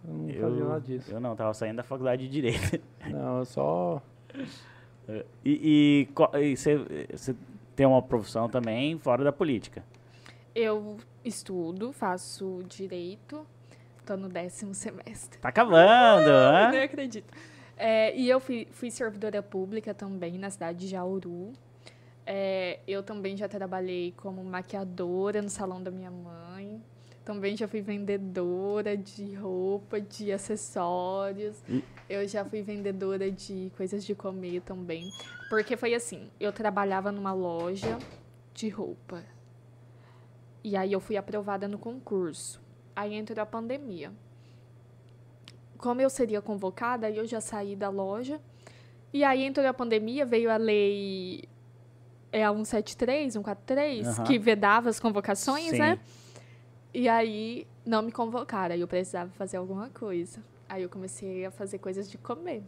Eu não fazia nada disso. eu não, tava saindo da faculdade de Direito. [LAUGHS] Não, eu só. E você tem uma profissão também fora da política. Eu estudo, faço direito, tô no décimo semestre. Tá acabando, [LAUGHS] Eu né? nem acredito. É, e eu fui, fui servidora pública também na cidade de Jauru. É, eu também já trabalhei como maquiadora no salão da minha mãe. Também já fui vendedora de roupa, de acessórios. E- Eu já fui vendedora de coisas de comer também. Porque foi assim, eu trabalhava numa loja de roupa. E aí eu fui aprovada no concurso. Aí entrou a pandemia. Como eu seria convocada, eu já saí da loja. E aí entrou a pandemia, veio a lei é a 173, 143, Aham. que vedava as convocações, Sim. né? E aí não me convocaram, aí eu precisava fazer alguma coisa. Aí eu comecei a fazer coisas de comer.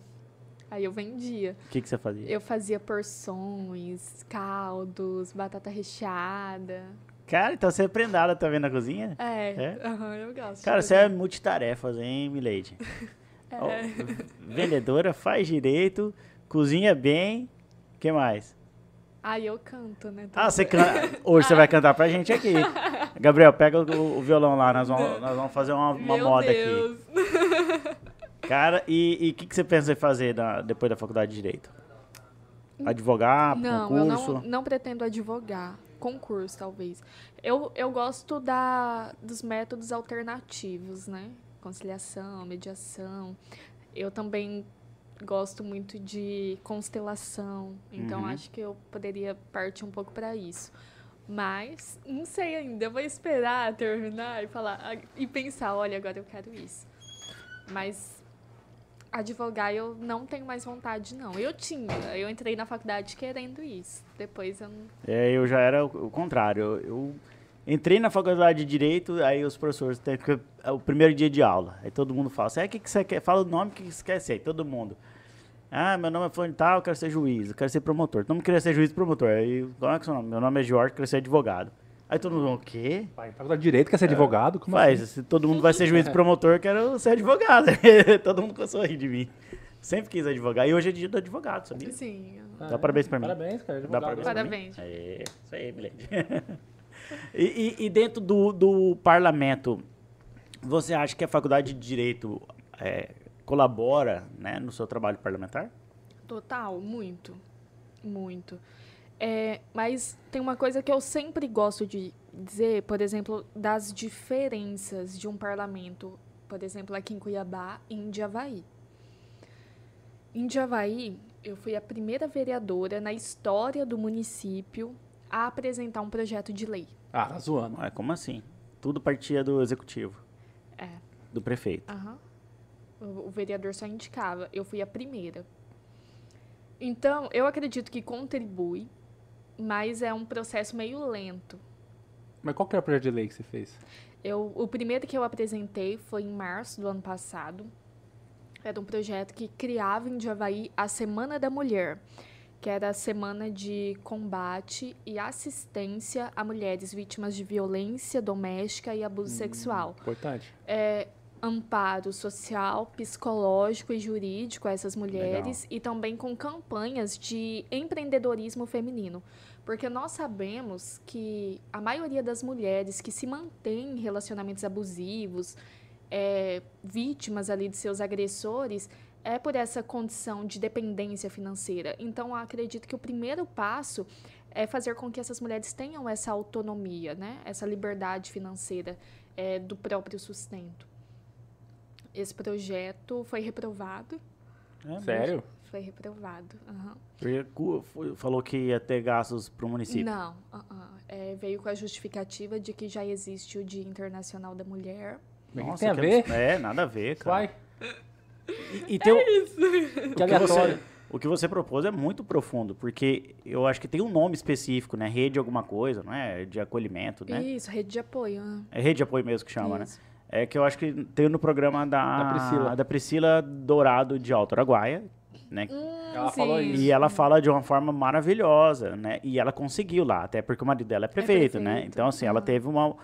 Aí eu vendia. O que que você fazia? Eu fazia porções, caldos, batata recheada. Cara, então você é prendada também na cozinha? É, É? aham, eu gosto. Cara, você é multitarefas, hein, Milady? [LAUGHS] É. Ó, vendedora, faz direito, cozinha bem. O que mais? Aí eu canto, né? Ah, você canta. [LAUGHS] Hoje você vai cantar pra gente aqui. [LAUGHS] Gabriel, pega o, o violão lá, nós vamos, nós vamos fazer uma, uma moda aqui. Deus. [LAUGHS] Cara, e o que, que você pensa em fazer na- depois da faculdade de Direito? Advogar, Não, concurso? eu não, não pretendo advogar. Concurso, talvez. Eu, eu gosto da, dos métodos alternativos, né? Conciliação, mediação. Eu também gosto muito de constelação. Então, Uhum. acho que eu poderia partir um pouco para isso. Mas, não sei ainda. Eu vou esperar terminar e falar e pensar, olha, agora eu quero isso. Mas advogar eu não tenho mais vontade, não. Eu tinha. Eu entrei na faculdade querendo isso. Depois eu não. É, eu já era o, o contrário. Eu, eu entrei na faculdade de Direito, aí os professores têm que... é o primeiro dia de aula. Aí todo mundo fala assim, "Ah, o que, que você quer? Fala o nome que você quer ser. Aí todo mundo. Ah, meu nome é fulano tal, eu quero ser juiz, eu quero ser promotor. Todo mundo queria ser juiz e promotor. Aí, qual é que é o seu nome? Meu nome é Jorge, eu quero ser advogado. Aí todo mundo, o quê? Pai, faculdade de direito, quer ser advogado? Como Faz, assim? se todo mundo vai ser juiz e promotor, eu quero ser advogado. [LAUGHS] todo mundo começou a rir de mim. Sempre quis advogar. E hoje é dia do advogado, sabia? Sim. Dá parabéns pra mim. Parabéns, cara. Dá advogado. parabéns pra mim? Parabéns. É, isso aí, Milene. [LAUGHS] e, e- e dentro do, do parlamento, você acha que a faculdade de Direito é, colabora né, no seu trabalho parlamentar? Total, muito. Muito. É, mas tem uma coisa que eu sempre gosto de dizer, por exemplo, das diferenças de um parlamento, por exemplo, aqui em Cuiabá e em Diavaí. Em Diavaí, eu fui a primeira vereadora na história do município a apresentar um projeto de lei. Ah, tá zoando. Ué, como assim? Tudo partia do executivo, É. do prefeito. Aham. O, vereador só indicava. Eu fui a primeira. Então, eu acredito que contribui, mas é um processo meio lento. Mas qual que era o projeto de lei que você fez? Eu, o primeiro que eu apresentei foi em março do ano passado. Era um projeto que criava em Javaí a Semana da Mulher. Que era a Semana de Combate e Assistência a Mulheres Vítimas de Violência Doméstica e Abuso Sexual. Importante. É, amparo social, psicológico e jurídico a essas mulheres e também com campanhas de empreendedorismo feminino. Porque nós sabemos que a maioria das mulheres que se mantêm em relacionamentos abusivos, é, vítimas ali de seus agressores, é por essa condição de dependência financeira. Então, eu acredito que o primeiro passo é fazer com que essas mulheres tenham essa autonomia, né? essa liberdade financeira é, do próprio sustento. Esse projeto foi reprovado. É, Sério? Foi reprovado. foi- Falou que ia ter gastos para o município. Não, ah, ah. É, veio com a justificativa de que já existe o Dia Internacional da Mulher. Nossa, tem a ver? É, nada a ver, cara. Vai. E, e tem o- [LAUGHS] Que o, que você, o que você propôs é muito profundo, porque eu acho que tem um nome específico, né? Rede alguma coisa, não é? De acolhimento, né? Isso, rede de apoio. ah. É rede de apoio mesmo que chama, Isso. né? É que eu acho que tem no programa da, Da Priscila. da Priscila Dourado de Alto Araguaia, né? Ela falou isso. E ela fala de uma forma maravilhosa, né? E ela conseguiu lá, até porque o marido dela é prefeito, né? prefeito, Então, assim, ela aham. teve uma,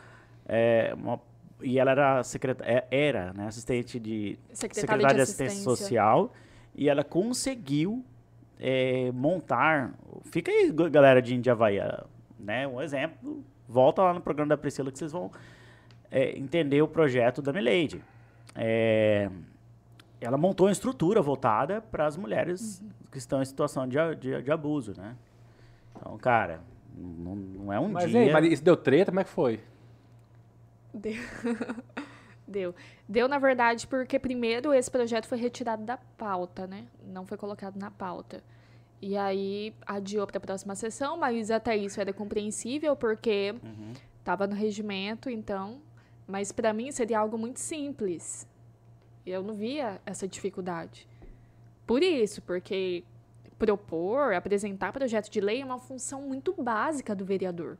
é, uma- E ela era, secreta, é- era né, assistente de... Secretária de assistência, Assistência. Social. E ela conseguiu é, montar... Fica aí, galera de Indiavaí, né? Um exemplo. Volta lá no programa da Priscila que vocês vão é, entender o projeto da Milady. É, ela montou uma estrutura voltada para as mulheres Uhum. que estão em situação de, de, de abuso, né? Então, cara, não, não é um Mas, dia... ei, mas isso deu treta? Como é que foi? Deu. [LAUGHS] Deu. Deu, na verdade, porque primeiro esse projeto foi retirado da pauta, né? Não foi colocado na pauta. E aí adiou para a próxima sessão, mas até isso era compreensível, porque Uhum. estava no regimento, então. Mas para mim seria algo muito simples. Eu não via essa dificuldade. Por isso, porque propor, apresentar projeto de lei é uma função muito básica do vereador.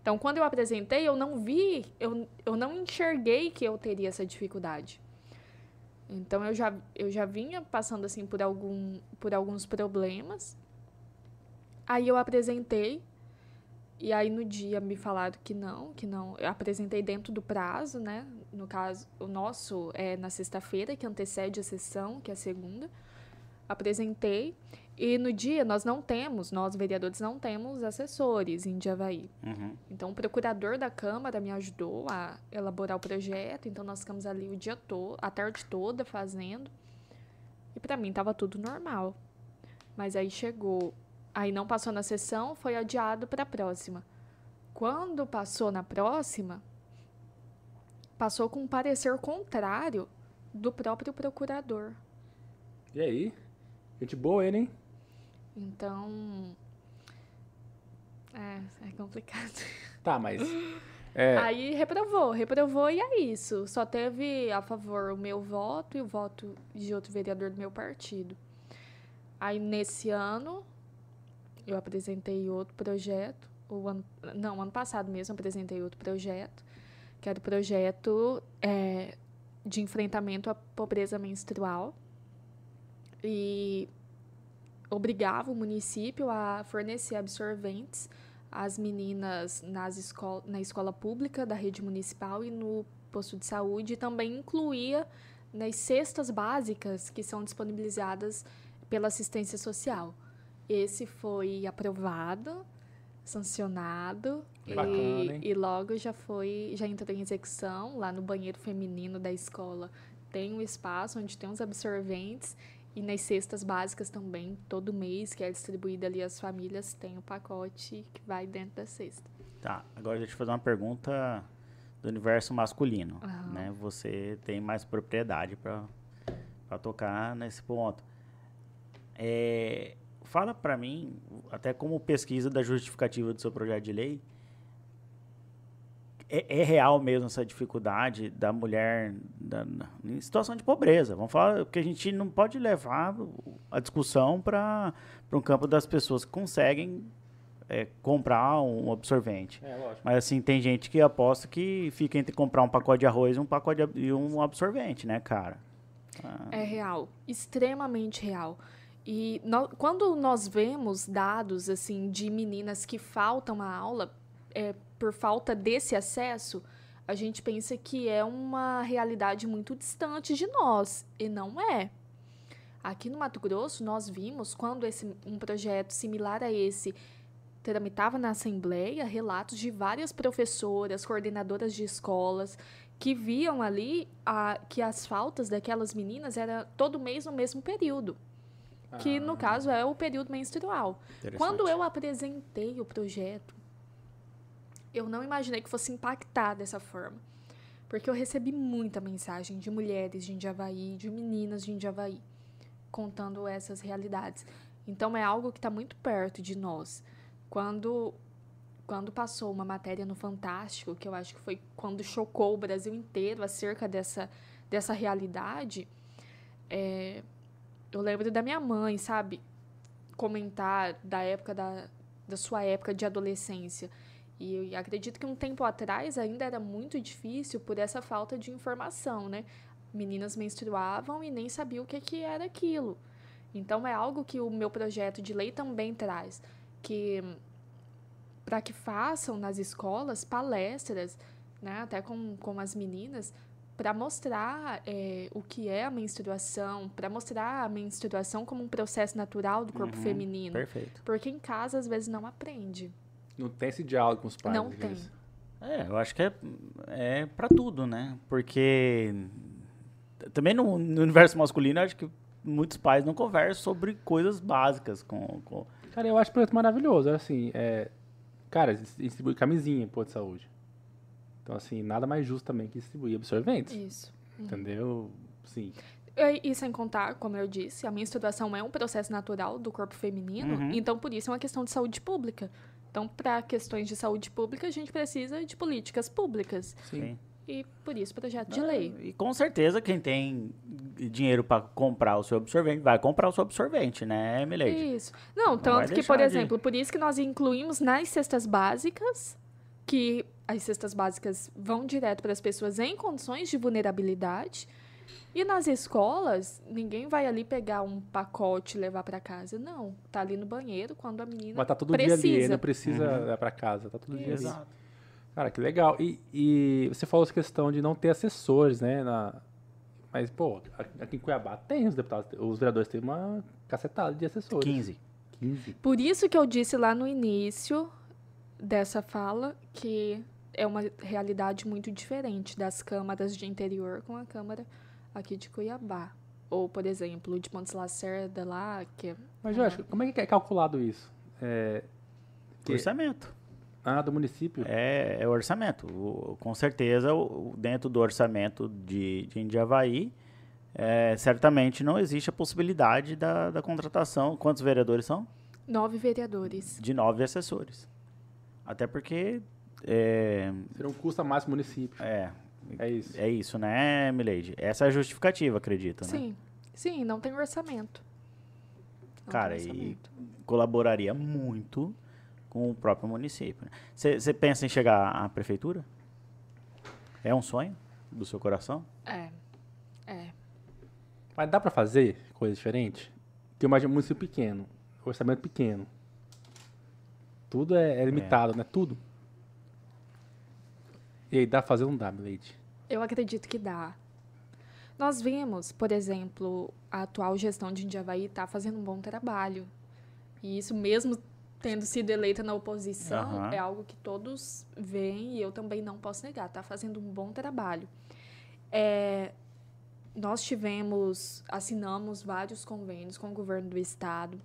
Então, quando eu apresentei, eu não vi, eu, eu não enxerguei que eu teria essa dificuldade. Então, eu já, eu já vinha passando assim por, algum, por alguns problemas. Aí eu apresentei, e aí no dia me falaram que não, que não. Eu apresentei dentro do prazo, né? No caso, o nosso é na sexta-feira, que antecede a sessão, que é a segunda. Apresentei. E no dia nós não temos, nós vereadores não temos assessores em Diavaí. Uhum. Então, o procurador da Câmara me ajudou a elaborar o projeto. Então, nós ficamos ali o dia todo, a tarde toda fazendo. E para mim tava tudo normal. Mas aí chegou, aí não passou na sessão, foi adiado para a próxima. Quando passou na próxima, passou com um parecer contrário do próprio procurador. E aí? Gente boa ele, hein? Então, é, é complicado. [LAUGHS] Tá, mas. É, Aí reprovou, reprovou e é isso. Só teve a favor o meu voto e o voto de outro vereador do meu partido. Aí nesse ano eu apresentei outro projeto, o ano, não, ano passado mesmo apresentei outro projeto, que era o projeto é, de enfrentamento à pobreza menstrual e obrigava o município a fornecer absorventes às meninas nas escol na escola pública da rede municipal e no posto de saúde e também incluía nas cestas básicas que são disponibilizadas pela assistência social. Esse foi aprovado, sancionado Bacana, e, e logo já foi, já entrou em execução lá no banheiro feminino da escola. Tem um espaço onde tem os absorventes e nas cestas básicas também, todo mês que é distribuído ali às famílias, tem o pacote que vai dentro da cesta. Tá, agora deixa eu te fazer uma pergunta do universo masculino, Aham. né? Você tem mais propriedade para tocar nesse ponto. É, fala para mim, até como pesquisa da justificativa do seu projeto de lei, é, é real mesmo essa dificuldade da mulher da- na- em situação de pobreza? Vamos falar que a gente não pode levar a discussão para um campo das pessoas que conseguem é, comprar um absorvente. é lógico. Mas assim, tem gente que aposta que fica entre comprar um pacote de arroz e um pacote de, e um absorvente, né, cara? Ah, É real, extremamente real. E no, quando nós vemos dados assim de meninas que faltam a aula é, por falta desse acesso, a gente pensa que é uma realidade muito distante de nós, e não é. Aqui no Mato Grosso, nós vimos, quando esse, um projeto similar a esse tramitava na Assembleia, relatos de várias professoras, coordenadoras de escolas, que viam ali a, que as faltas daquelas meninas era todo mês no mesmo período. Que, no caso, é o período menstrual. Quando eu apresentei o projeto, eu não imaginei que fosse impactar dessa forma. Porque eu recebi muita mensagem de mulheres de Indiavaí, de meninas de Indiavaí, contando essas realidades. Então é algo que está muito perto de nós. Quando, quando passou uma matéria no Fantástico, que eu acho que foi quando chocou o Brasil inteiro acerca dessa, dessa realidade, é, eu lembro da minha mãe, sabe? Comentar da época da, da sua época de adolescência. E acredito que um tempo atrás ainda era muito difícil por essa falta de informação, né? Meninas menstruavam e nem sabiam o que, que era aquilo. Então é algo que o meu projeto de lei também traz, que para que façam nas escolas palestras, né, até com, com as meninas, para mostrar é, o que é a menstruação, para mostrar a menstruação como um processo natural do corpo Uhum, feminino. Perfeito. Porque em casa, às vezes, não aprende. Não tem esse diálogo com os pais. Não tem. vezes. É, eu acho que é, é para tudo, né? Porque também no, no universo masculino, eu acho que muitos pais não conversam sobre coisas básicas com, com Cara, eu acho o projeto maravilhoso. Assim, é, cara, distribui camisinha em posto de saúde. Então, assim, nada mais justo também que distribuir absorventes. Isso. Entendeu? Sim. E, e sem contar, como eu disse, a menstruação é um processo natural do corpo feminino, Uhum. então por isso é uma questão de saúde pública. Então, para questões de saúde pública, a gente precisa de políticas públicas. Sim. Sim. E por isso, projeto de lei. E com certeza quem tem dinheiro para comprar o seu absorvente vai comprar o seu absorvente, né, Milady? Isso. Não, vai tanto que, por de- exemplo, por isso que nós incluímos nas cestas básicas, que as cestas básicas vão direto para as pessoas em condições de vulnerabilidade. E nas escolas, ninguém vai ali pegar um pacote e levar para casa. Não, tá ali no banheiro quando a menina Mas tá todo dia ali, precisa. não precisa Uhum. ir pra casa, tá todo dia ali. Exato. Cara, que legal. E, e você falou essa questão de não ter assessores, né? na- Mas, pô, aqui em Cuiabá tem os deputados, os vereadores têm uma cacetada de assessores. 15. 15. Por isso que eu disse lá no início dessa fala que é uma realidade muito diferente das câmaras de interior com a Câmara aqui de Cuiabá. Ou, por exemplo, de Pontes Lacerda lá, que é... Mas, Jorge, como é que é calculado isso? É, Que- Orçamento. ah, do município? É, é orçamento. O- com certeza, o- o- dentro do orçamento de, de Indiavaí, é, certamente não existe a possibilidade da, da contratação. Quantos vereadores são? nove vereadores. De nove assessores. Até porque. É, Seria um custo a mais pro município. é, É isso. é isso, né, Milady? Essa é a justificativa, acredito, né? Sim, sim, não tem orçamento. Não Cara, tem e orçamento. colaboraria muito com o próprio município. Você pensa em chegar à prefeitura? É um sonho do seu coração? É, é. Mas dá pra fazer coisa diferente? Porque eu imagino um município pequeno, orçamento pequeno. Tudo é, é limitado, né? Tudo. E aí, dá fazer ou não dá, Leite? Eu acredito que dá. Nós vimos, por exemplo, a atual gestão de Indiavaí está fazendo um bom trabalho. E isso mesmo tendo sido eleita na oposição, Aham. é algo que todos veem e eu também não posso negar. Está fazendo um bom trabalho. É, nós tivemos, assinamos vários convênios com o governo do estado.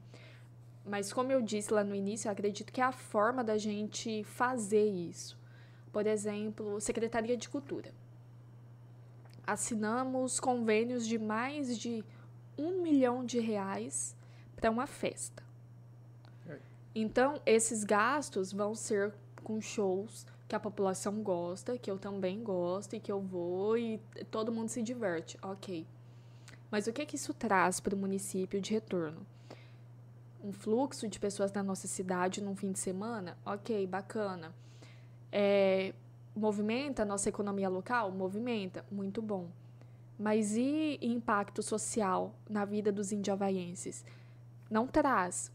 Mas como eu disse lá no início, eu acredito que é a forma da gente fazer isso. Por exemplo, Secretaria de Cultura assinamos convênios de mais de um milhão de reais para uma festa. Então, esses gastos vão ser com shows que a população gosta, que eu também gosto e que eu vou e todo mundo se diverte. Ok. Mas o que, que isso traz para o município de retorno? Um fluxo de pessoas na nossa cidade num fim de semana? Ok, bacana. É, movimenta a nossa economia local? Movimenta, muito bom. Mas e impacto social na vida dos indiavaienses? não traz.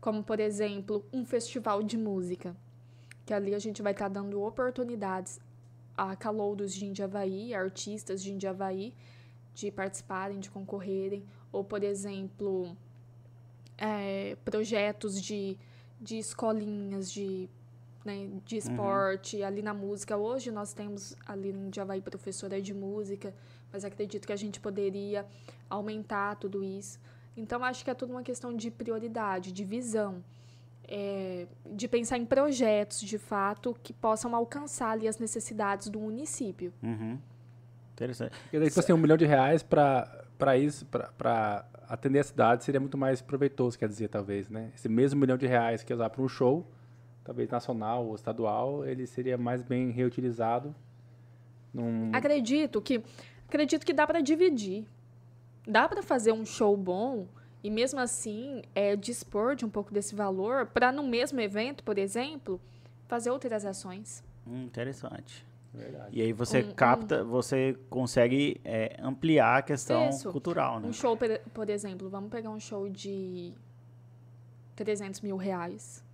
Como, por exemplo, um festival de música. Que ali a gente vai estar tá dando oportunidades a calouros de Indiavaí, artistas de Indiavaí, de participarem, de concorrerem. Ou, por exemplo, é, projetos de, de escolinhas, de né, de uhum. esporte, uhum. ali na música. Hoje nós temos ali em Javaí professora de música, mas acredito que a gente poderia aumentar tudo isso. Então, acho que é tudo uma questão de prioridade, de visão. É, de pensar em projetos, de fato, que possam alcançar ali as necessidades do município. Uhum. Interessante. E daí, tipo assim, um milhão de reais para isso, para atender a cidade, seria muito mais proveitoso, quer dizer, talvez, né? Esse mesmo milhão de reais que usar para um show, talvez nacional ou estadual, ele seria mais bem reutilizado. Num... Acredito que acredito que dá para dividir. Dá para fazer um show bom e mesmo assim é, dispor de um pouco desse valor para no mesmo evento, por exemplo, fazer outras ações. Hum, interessante. Verdade. E aí você um, capta, um... você consegue é, ampliar a questão Isso. cultural, né? Um show, por exemplo, vamos pegar um show de 300 mil reais.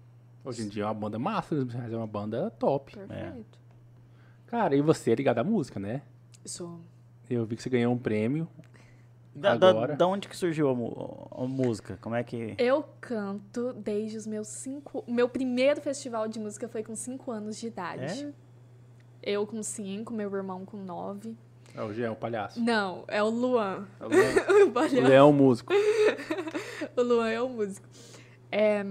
Hoje em dia é uma banda massa, é uma banda top. Perfeito. É. Cara, e você é ligado à música, né? Sou. Eu vi que você ganhou um prêmio. Da, agora. Da, da onde que surgiu a, a, música? Como é que. Eu canto desde os meus cinco. O meu primeiro festival de música foi com cinco anos de idade. É? Eu com cinco, meu irmão com nove. É o Jean, o palhaço. Não, é o Luan. É o, Luan. [LAUGHS] o, o Leão, o músico. [LAUGHS] o Luan é o músico. É,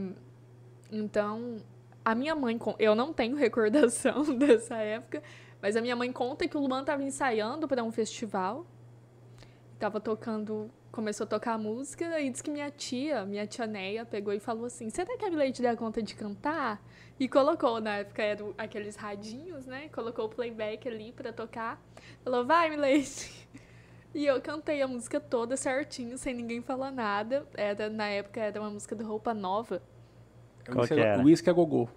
então, a minha mãe, eu não tenho [LAUGHS] recordação [LAUGHS] dessa época, mas a minha mãe conta que o Luan estava ensaiando para um festival, estava tocando, começou a tocar música, e disse que minha tia, minha tia Neia, pegou e falou assim: Será que a Leite dá conta de cantar? E colocou, na época eram aqueles radinhos, né? Colocou o playback ali para tocar. Falou: Vai, Milete. [LAUGHS] E eu cantei a música toda certinho, sem ninguém falar nada. Era, na época era uma música do Roupa Nova. Qual que era? Whisky a gogô.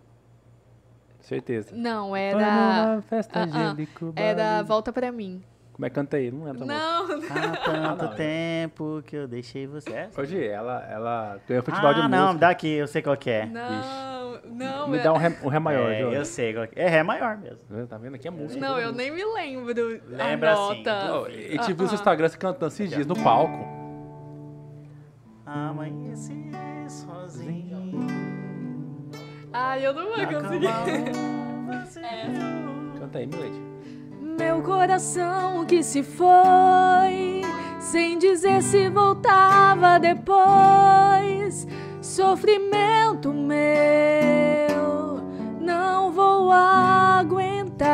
Certeza. Não, era. Uma festa uh -uh. Era Volta Pra Mim. Como é que canta aí? Não lembro. Não, [LAUGHS] não. Há tanto não, tempo que eu deixei você. É Hoje ela, ela ganhou festival ah, de música. Ah, não, daqui, eu sei qual que é. Não, não. Me é... dá um ré, um ré maior, é, Eu sei qual que é. É ré maior mesmo. Tá vendo? Aqui é música. Não, eu nem me lembro. Lembra assim. Oh, e te viu no Instagram se cantando esses dias no palco. Amanheci sozinho. Ai, eu não vou conseguir. [LAUGHS] é. Canta aí, Milete. Meu coração que se foi, sem dizer se voltava depois. Sofrimento meu, não vou aguentar.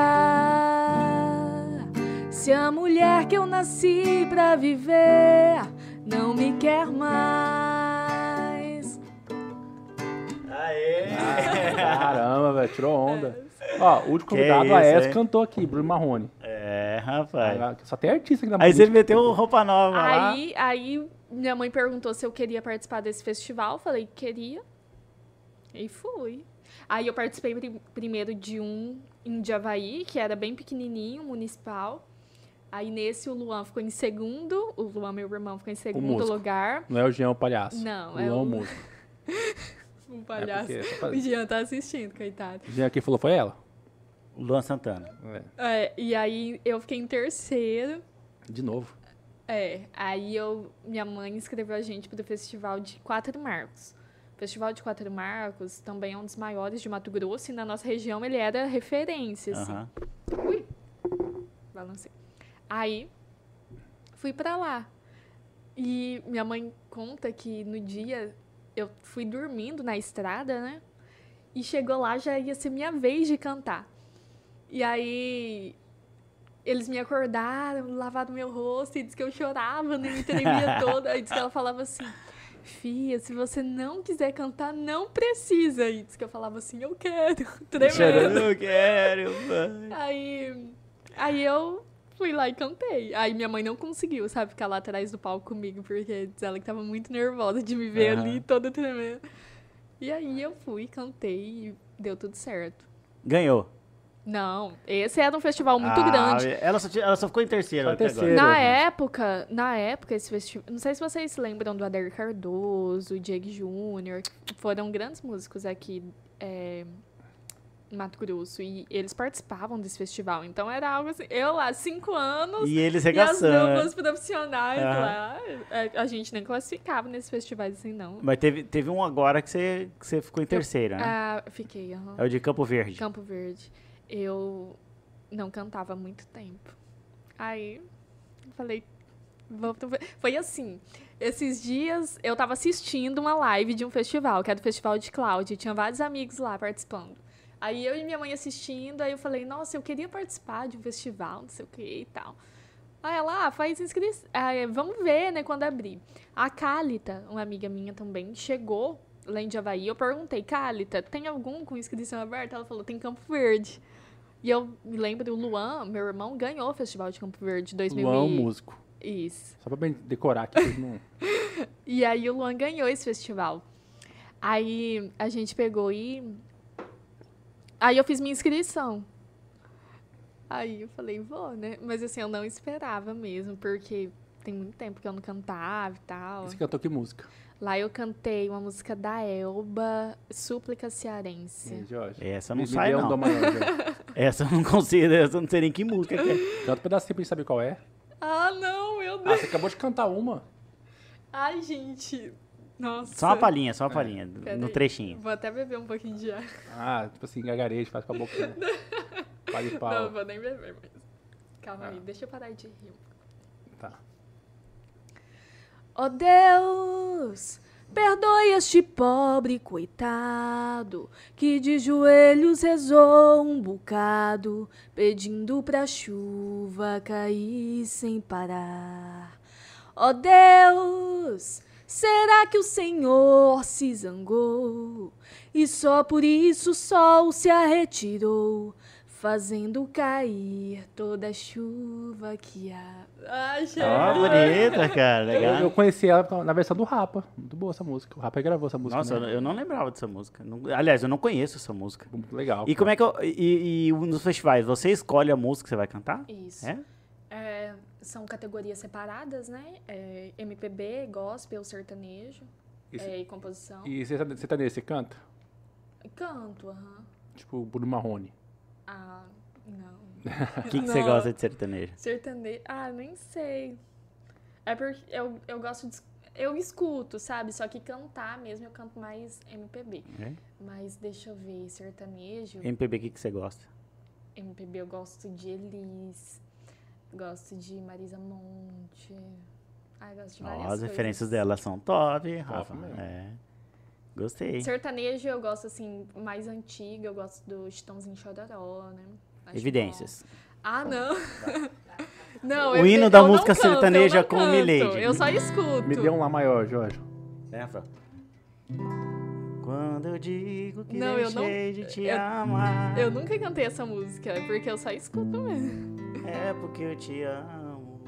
Se a mulher que eu nasci pra viver não me quer mais. Aê! Caramba, velho, tirou onda. Ó, o último convidado, a S cantou aqui, Bruno Marrone. É, rapaz. Só tem artista aqui na Aí música. você meteu roupa nova aí, lá. Aí minha mãe perguntou se eu queria participar desse festival. Falei que queria. E fui. Aí eu participei primeiro de um em Javaí, que era bem pequenininho, municipal. Aí nesse o Luan ficou em segundo. O Luan, meu irmão, ficou em segundo lugar. Não é o Jean o palhaço. Não, o é Luan o músico. [LAUGHS] um palhaço. É [LAUGHS] porque, o Jean tá assistindo, coitado. O Jean quem falou foi ela. Luan Santana. É. é. e aí eu fiquei em terceiro. De novo. É, aí eu, minha mãe inscreveu a gente para o festival de Quatro Marcos. O festival de Quatro Marcos também é um dos maiores de Mato Grosso e na nossa região ele era referência, assim. Uhum. Ui! Balancei. Aí, fui para lá. E minha mãe conta que no dia eu fui dormindo na estrada, né? E chegou lá, já ia ser minha vez de cantar. E aí eles me acordaram, lavaram meu rosto e disse que eu chorava, nem me [LAUGHS] tremia toda. Aí disse que ela falava assim: Fia, se você não quiser cantar, não precisa. E disse que eu falava assim: Eu quero, [LAUGHS] tremendo. Eu quero, mãe. Aí, aí eu fui lá e cantei. Aí minha mãe não conseguiu, sabe, ficar lá atrás do palco comigo, porque diz ela que tava muito nervosa de me ver uhum. ali toda tremendo. E aí eu fui, cantei e deu tudo certo. Ganhou? Não, esse era um festival muito Ah, grande. Ela só, ela só ficou em terceiro até terceiro. agora. Na época, na época, esse festival. Não sei se vocês se lembram do Adair Cardoso, Diego Júnior, que foram grandes músicos aqui é, Mato Grosso. E eles participavam desse festival. Então era algo assim. Eu lá, cinco anos. E eles E as regaçando. duplas profissionais Aham. lá. A, a gente nem classificava nesses festivais assim, não. Mas teve, teve um agora que você, que você ficou em terceiro, né? Ah, fiquei, aham. É o de Campo Verde. Campo Verde. Eu não cantava há muito tempo. Aí, falei. Foi assim, esses dias eu tava assistindo uma live de um festival, que era do Festival de Cloud, e tinha vários amigos lá participando. Aí eu e minha mãe assistindo, aí eu falei, nossa, eu queria participar de um festival, não sei o que e tal. Aí ela, ah, faz inscrição, vamos ver, né, quando abrir. A Cálita, uma amiga minha também, chegou lá em Javaí, eu perguntei, Cálita, tem algum com inscrição aberta? Ela falou, tem Campo Verde. E eu me lembro, o Luan, meu irmão, ganhou o Festival de Campo Verde em 2000 Luan, e... músico. Isso. Só pra bem decorar aqui. não... [LAUGHS] E aí o Luan ganhou esse festival. Aí a gente pegou e. Aí eu fiz minha inscrição. Aí eu falei, vou, né? Mas assim, eu não esperava mesmo, porque tem muito tempo que eu não cantava e tal. Você cantou que música? Lá eu cantei uma música da Elba, Súplica Cearense. Ei, Jorge. Essa não sai, um não. [LAUGHS] Essa eu não consigo, essa eu não sei nem que música que é. Canta um pedacinho pra gente saber qual é. Ah, não, meu Ah, Deus. você acabou de cantar uma. Ai, gente. Nossa. Só uma palhinha, só uma palhinha, Pera no aí. trechinho. Vou até beber um pouquinho de ar. Ah, tipo assim, gagarejo, faz com a boca. [LAUGHS] Pague Não, pau. vou nem beber mais. Calma Ah. aí, deixa eu parar de rir. Tá. Ó Deus, perdoe este pobre coitado que de joelhos rezou um bocado, pedindo pra chuva cair sem parar. Ó Deus, será que o Senhor se zangou e só por isso o sol se arretirou? Fazendo cair toda a chuva que há. Ai, gente. Ó, bonita, cara, Eu, eu legal. conheci ela na versão do Rapa. Muito boa essa música. O Rapa gravou essa música. Nossa, eu, né? eu não lembrava dessa música. Não- aliás, eu não conheço essa música. Muito legal. E como é que eu, e, e nos festivais, você escolhe a música que você vai cantar? Isso. É? É, são categorias separadas, né? É, MPB, gospel, sertanejo Isso. é, e composição. E você, tá- você tá nesse, você canta? Canto, aham. Tipo, Bruno Marrone. Ah, não. O que, que você gosta de sertanejo? Sertanejo. Ah, nem sei. É porque eu, eu gosto de. Eu escuto, sabe? Só que cantar mesmo eu canto mais MPB. É? Mas deixa eu ver, sertanejo. MPB, o que, que você gosta? MPB eu gosto de Elis. Gosto de Marisa Monte. Ah, eu gosto de várias Ó, as coisas. referências dela são top, Rafa. mesmo. É. Gostei. Sertanejo eu gosto, assim, mais antigo. Eu gosto do Chitãozinho Chororó, né? Acho Evidências. bom. Ah, não. [LAUGHS] não, O eu- hino eu da não música canto, eu sertaneja não com canto, Milady. Eu só escuto. Me dê um lá maior, Jorge. É, Rafa? Quando eu digo que Não, eu não- deixei de te eu- amar. Eu nunca cantei essa música, porque eu só escuto mesmo. É porque eu te amo.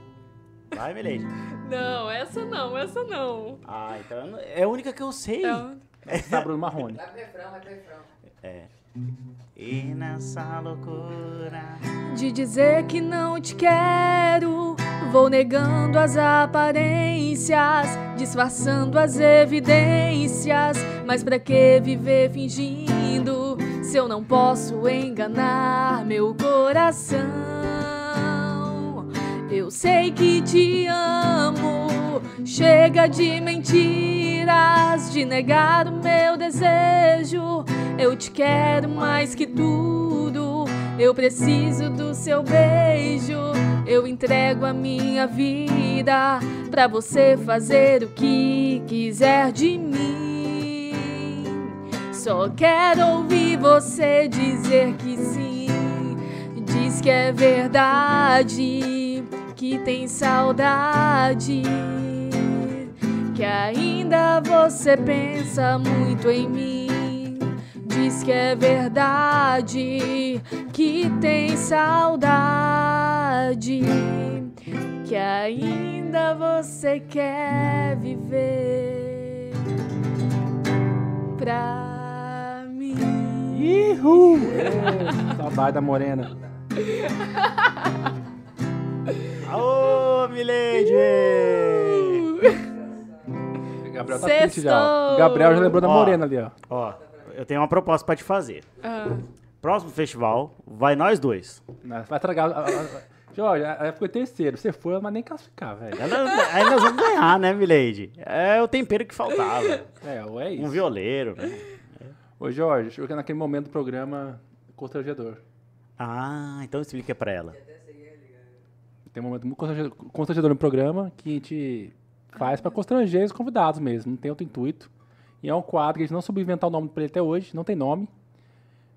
Vai, Milady. [LAUGHS] Não, essa não, essa não. Ah, então é a única que eu sei. Eu- [LAUGHS] Tá, Bruno Marrone. Vai pro refrão, vai pro refrão. É. E nessa loucura. De dizer que não te quero, vou negando as aparências, disfarçando as evidências. Mas pra que viver fingindo se eu não posso enganar meu coração? Eu sei que te amo, chega de mentiras, de negar o meu desejo. Eu te quero mais que tudo. Eu preciso do seu beijo. Eu entrego a minha vida pra você fazer o que quiser de mim. Só quero ouvir você dizer que sim. Diz que é verdade, que tem saudade. Que ainda você pensa muito em mim. Diz que é verdade, que tem saudade. Que ainda você quer viver pra mim. Ihu! [LAUGHS] Saudade da morena. Aô, Milady! Gabriel tá triste já. ó. Sextou! O Gabriel já lembrou da Ó. morena ali, ó. Ó, eu tenho uma proposta pra te fazer. Ah, Próximo festival, vai nós dois. Vai estragar. a- a- a- Jorge, ela ficou em terceiro. Você foi, mas nem classificar, velho. Ela- Aí nós vamos ganhar, né, Milady? É o tempero que faltava. É, ou é isso. Um violeiro, né? Ô, Jorge, chegou naquele momento do programa constrangedor. Ah, então explica pra ela. Tem um momento muito constrangedor, constrangedor no programa que a gente faz pra constranger os convidados mesmo. Não tem outro intuito. E é um quadro que a gente não soube inventar o nome pra ele até hoje, não tem nome.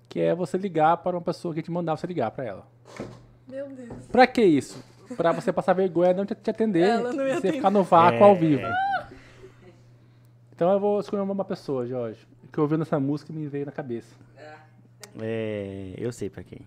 Que é você ligar para uma pessoa que a gente mandar você ligar pra ela. meu Deus. Pra que isso? Pra você passar vergonha, não te, te atender Ela não e você atender. ficar no vácuo É. ao vivo. Então eu vou escolher uma pessoa, Jorge. Que ouvindo essa música me veio na cabeça. É, eu sei pra quem.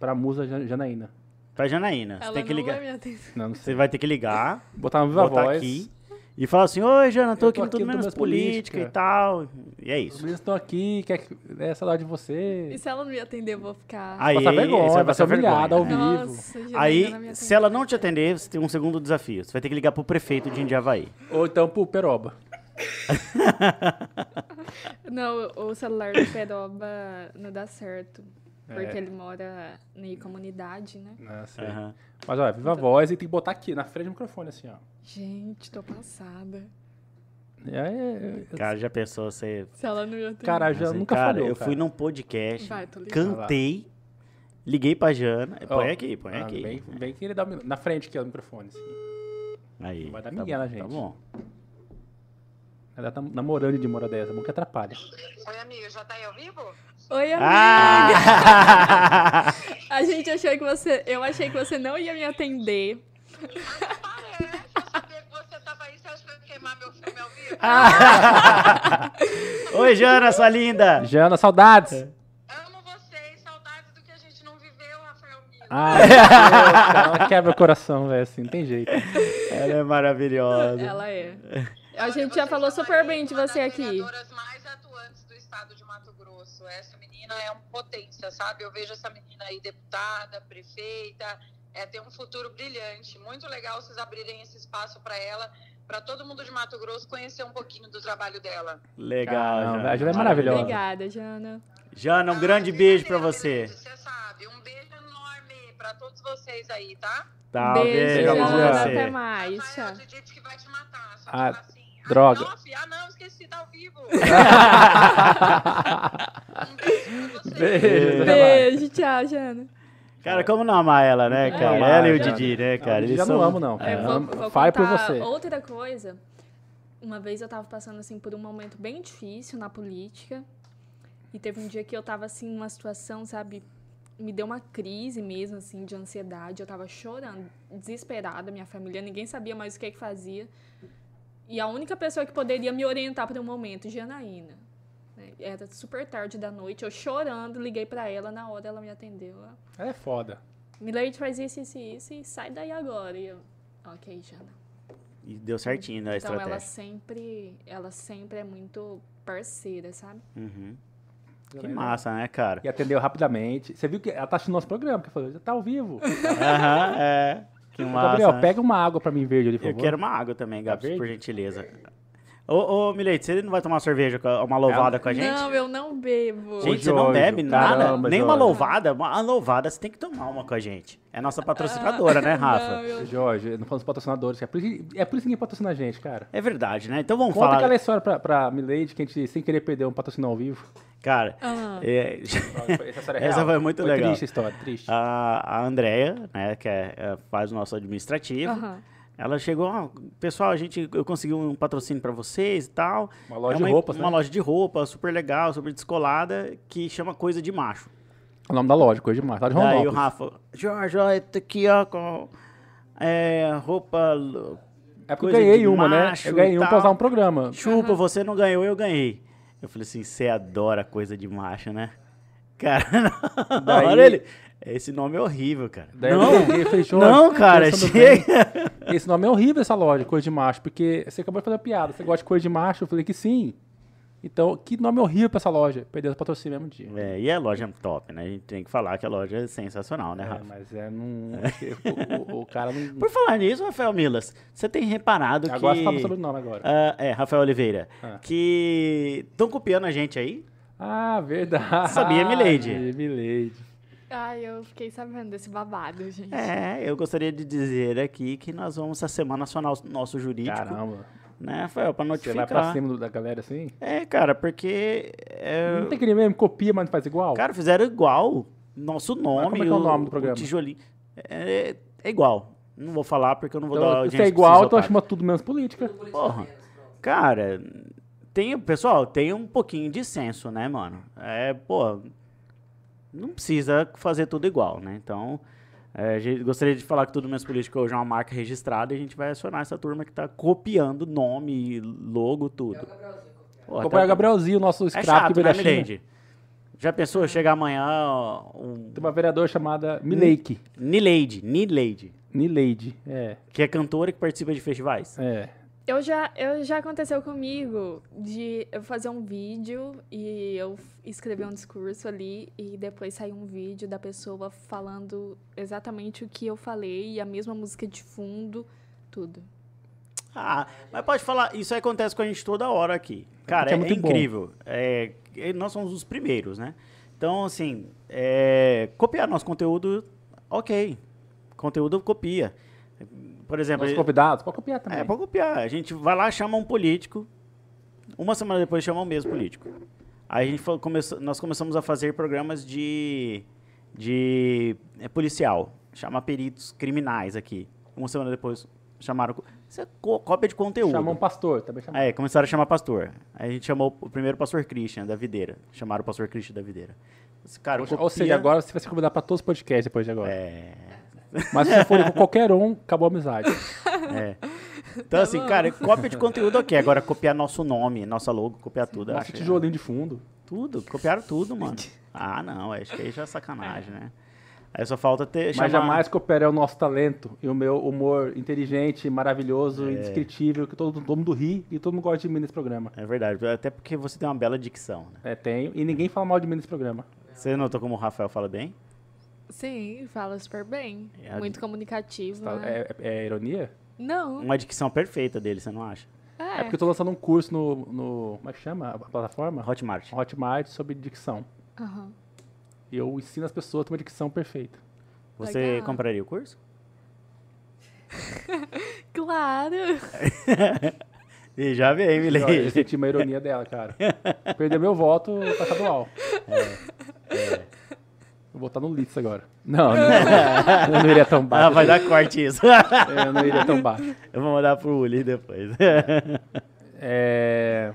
Pra musa Jan- Janaína. Pra Janaína. Você Ela tem que não ligar. vai. Não, não. Você vai ter que ligar, Botar uma viva botar voz. aqui e falar assim: Oi, Jana, tô Eu aqui tô no aqui Tudo no Menos Política Política. e tal. E é Os isso. meninos estão aqui, quer que... é saudade de você. E se ela não me atender, eu vou ficar. Aí, Passar vergonha, você vai ser humilhada ao vergonha. vivo. Nossa, Janaína Aí, se ela não te atender, você tem um segundo desafio. Você vai ter que ligar pro prefeito de Indiavaí. Ou então pro Peroba. [LAUGHS] Não, o celular do Peroba não dá certo. Porque É. ele mora na comunidade, né? Sei. Aham. Mas olha, viva voz e tem que botar aqui, na frente do microfone, assim, ó. Gente, tô passada. É, é, é, Cara, já pensou você. Se ela não me atender. Cara, já Assim, nunca cara, falhou, eu cara. fui num podcast, Vai, cantei, liguei pra Jana. Põe aqui, põe ah, aqui. Bem, bem que ele dá na frente aqui, ó, do microfone. Assim. Aí. Vai dar tá migué bom, na gente. Tá bom. Ela tá namorando de mora dessa, bom que atrapalha. Oi, amigo, já tá aí ao vivo? Oi, amiga. Ah! [LAUGHS] A gente achou que você. Eu achei que você não ia me atender. Parece, eu sabia que você tava aí, você acha que eu ia queimar meu filme ao vivo? Oi, Jana, sua linda! Jana, saudades! Amo vocês, saudades do que a gente não viveu, Rafael. Ah, ela quebra o coração, velho, assim, não tem jeito. Ela é maravilhosa. Ela é. A gente já falou super bem de você aqui. mais estado de Mato Grosso. Essa menina é uma potência, sabe? Eu vejo essa menina aí deputada, prefeita, é, tem um futuro brilhante. Muito legal vocês abrirem esse espaço para ela, para todo mundo de Mato Grosso conhecer um pouquinho do trabalho dela. Legal, Caramba, Jana. a Jana é maravilhosa. Obrigada, Jana. Jana, um Ah, grande beijo pra brincadeira, você. Você sabe, um beijo enorme para todos vocês aí, tá? Tá, beijo, beijo Jana. você. Até mais. Rafael, Tchau. que vai te matar. Só Ah, que assim. Droga. Ah, não, ah, não, esqueci, tá ao vivo. [LAUGHS] um beijo pra vocês. Beijo. Beijo, tchau, Jana. Cara, como não amar ela, né, cara? amar, ela e o. Didi, né, cara? Não, Eles já não são- amo, não. É. É, Eu vou, vou fale por você. Outra coisa. Uma vez eu tava passando assim por um momento bem difícil na política. E teve um dia que eu tava assim numa situação, sabe, me deu uma crise mesmo assim de ansiedade. Eu tava chorando, desesperada, minha família, ninguém sabia mais o que que fazia. E a única pessoa que poderia me orientar para o momento, Janaína. né, Era super tarde da noite, eu chorando, liguei pra ela, na hora ela me atendeu. Ela, é foda. Milady faz isso, isso e isso e sai daí agora. E eu, ok, Jana. E deu certinho né, a Então ela estratégia. sempre, ela sempre é muito parceira, sabe? Uhum. Que massa, né, cara? E atendeu rapidamente. Você viu que ela tá assistindo nosso programa, que falou, já tá ao vivo. [LAUGHS] Aham, é. Que massa. Gabriel, né? pega uma água pra mim verde ali, por Eu favor. quero uma água também, Gabs, verde? por gentileza. Ô, ô Milete, você não vai tomar cerveja, com a- uma louvada com a gente? Não, eu não bebo. Gente, você não bebe nada, caramba, nem uma louvada. Uma louvada, você tem que tomar uma com a gente. É nossa patrocinadora, né, [LAUGHS] Rafa? Não, eu... Jorge, não falamos patrocinadores. É por, isso, que- é por isso que ninguém patrocina a gente, cara. É verdade, né? Então vamos Conta falar. aquela história pra, pra Milady que a gente, sem querer, perdeu um patrocínio ao vivo. Cara, Ah. é, Essa, história é [LAUGHS] Essa foi muito legal. triste a história, triste. a, a Andrea, né, que é, é, faz o nosso administrativo, Aham. Ela chegou, ó, pessoal, a gente, eu consegui um patrocínio pra vocês e tal. Uma loja É de roupas, Uma né? loja de roupa, super legal, super descolada, que chama Coisa de Macho. O nome da loja, coisa demais. Lá de Daí o. Rafa, Jorge, ó, tá aqui, ó, com é, roupa É porque eu ganhei de uma, né? macho Eu ganhei uma pra usar um programa. Chupa, você não ganhou, eu ganhei. Eu falei assim, você adora coisa de macho, né? Cara, [LAUGHS] na Daí- hora ele... Esse nome é horrível, cara. Não, Jorge, não, cara, chega. bem, Esse nome é horrível, essa loja, coisa de macho, porque você acabou de fazer uma piada. Você gosta de coisa de macho? Eu falei que sim. Então, que nome horrível pra essa loja. Perdeu o patrocínio mesmo dia. É, e a loja é top, né? A gente tem que falar que a loja é sensacional, né, É, Rafa? mas é não. o, o- o cara não. Por falar nisso, Rafael Milas, você tem reparado Agora que... você fala sobre o nome agora. Ah, é, Rafael Oliveira. Ah. Que estão copiando a gente aí. Ah, verdade. Sabia, Milady? Milady. Ai, eu fiquei sabendo desse babado, gente. É, eu gostaria de dizer aqui que nós vamos essa semana acionar o nosso jurídico, Caramba. né, Rafael, pra Você vai notificar. pra cima do- da galera assim? É, cara, porque é, Não tem aquele mesmo, copia, mas não faz igual? cara, fizeram igual nosso nome, como é que é o nome do programa? tijolinho. É, é igual. Não vou falar porque eu não vou dar então, audiência se é igual, então chama tudo menos política. Porra. Cara, tem, pessoal, tem um pouquinho de senso, né, mano? É, pô, não precisa fazer tudo igual, né? Então, é, gostaria de falar que tudo menos político hoje é uma marca registrada e a gente vai acionar essa turma que tá copiando nome, logo, tudo. Pô, Acompanha tá- o Gabrielzinho, nosso É scrap chato, que né. Milady? Já pensou chegar amanhã um... Tem uma vereadora chamada Milady. Nileide, Nileide, Milady, é. que é cantora que participa de festivais. É. Eu já, eu já aconteceu comigo de eu fazer um vídeo e eu escrever um discurso ali e depois sair um vídeo da pessoa falando exatamente o que eu falei e a mesma música de fundo, tudo. Ah, mas pode falar, isso acontece com a gente toda hora aqui. Cara, Porque é, é muito bom. incrível. É, e nós somos os primeiros, né? Então, assim, é, copiar nosso conteúdo, ok. Conteúdo copia. Por exemplo, Nossos convidados, pode copiar também. é, pode copiar. A gente vai lá, chama um político. Uma semana depois chama o mesmo político. Aí a gente foi- começou- nós começamos a fazer programas de, de é, policial. Chama peritos criminais aqui. Uma semana depois chamaram. Isso é cópia de conteúdo. Chama um pastor, também chama. É, começaram a chamar pastor. Aí a gente chamou o primeiro pastor Christian da Videira. Chamaram o pastor Christian da Videira. Esse cara Ou, copia- ou seja, agora você vai ser convidado pra todos os podcasts depois de agora. É. Mas se você for com [LAUGHS] qualquer um, acabou a amizade. É. Então, assim, cara, cópia de conteúdo ok. Agora, copiar nosso nome, nossa logo, copiar tudo. Nosso acho- tijolinho de fundo. Tudo, copiaram tudo, mano. Ah, não, acho que aí já é sacanagem, né? Aí só falta ter. Mas chamar- jamais copiarei o nosso talento e o meu humor inteligente, maravilhoso, É. indescritível, que todo, todo mundo ri e todo mundo gosta de mim nesse programa. É verdade, até porque você tem uma bela dicção, né? É, tenho. E ninguém fala mal de mim nesse programa. Você notou como o Rafael fala bem? Sim, fala super bem. É, Muito comunicativo. Tá- né? É, é ironia? Não, Uma dicção perfeita dele, você não acha? é. É porque eu tô lançando um curso no. no como é que chama a plataforma? Hotmart. Hotmart sobre dicção. Aham. E eu ensino as pessoas a ter uma dicção perfeita. Você Legal. compraria o curso? [LAUGHS] Claro. [LAUGHS] E já veio, Eu, eu Milene. senti uma ironia dela, cara. Perder meu voto pra estadual. Vou botar no Litz agora. Não, [LAUGHS] não, eu não iria tão baixo. Ah, vai dar corte isso. [LAUGHS] Eu não iria tão baixo. Eu vou mandar pro Uli depois. [LAUGHS] É,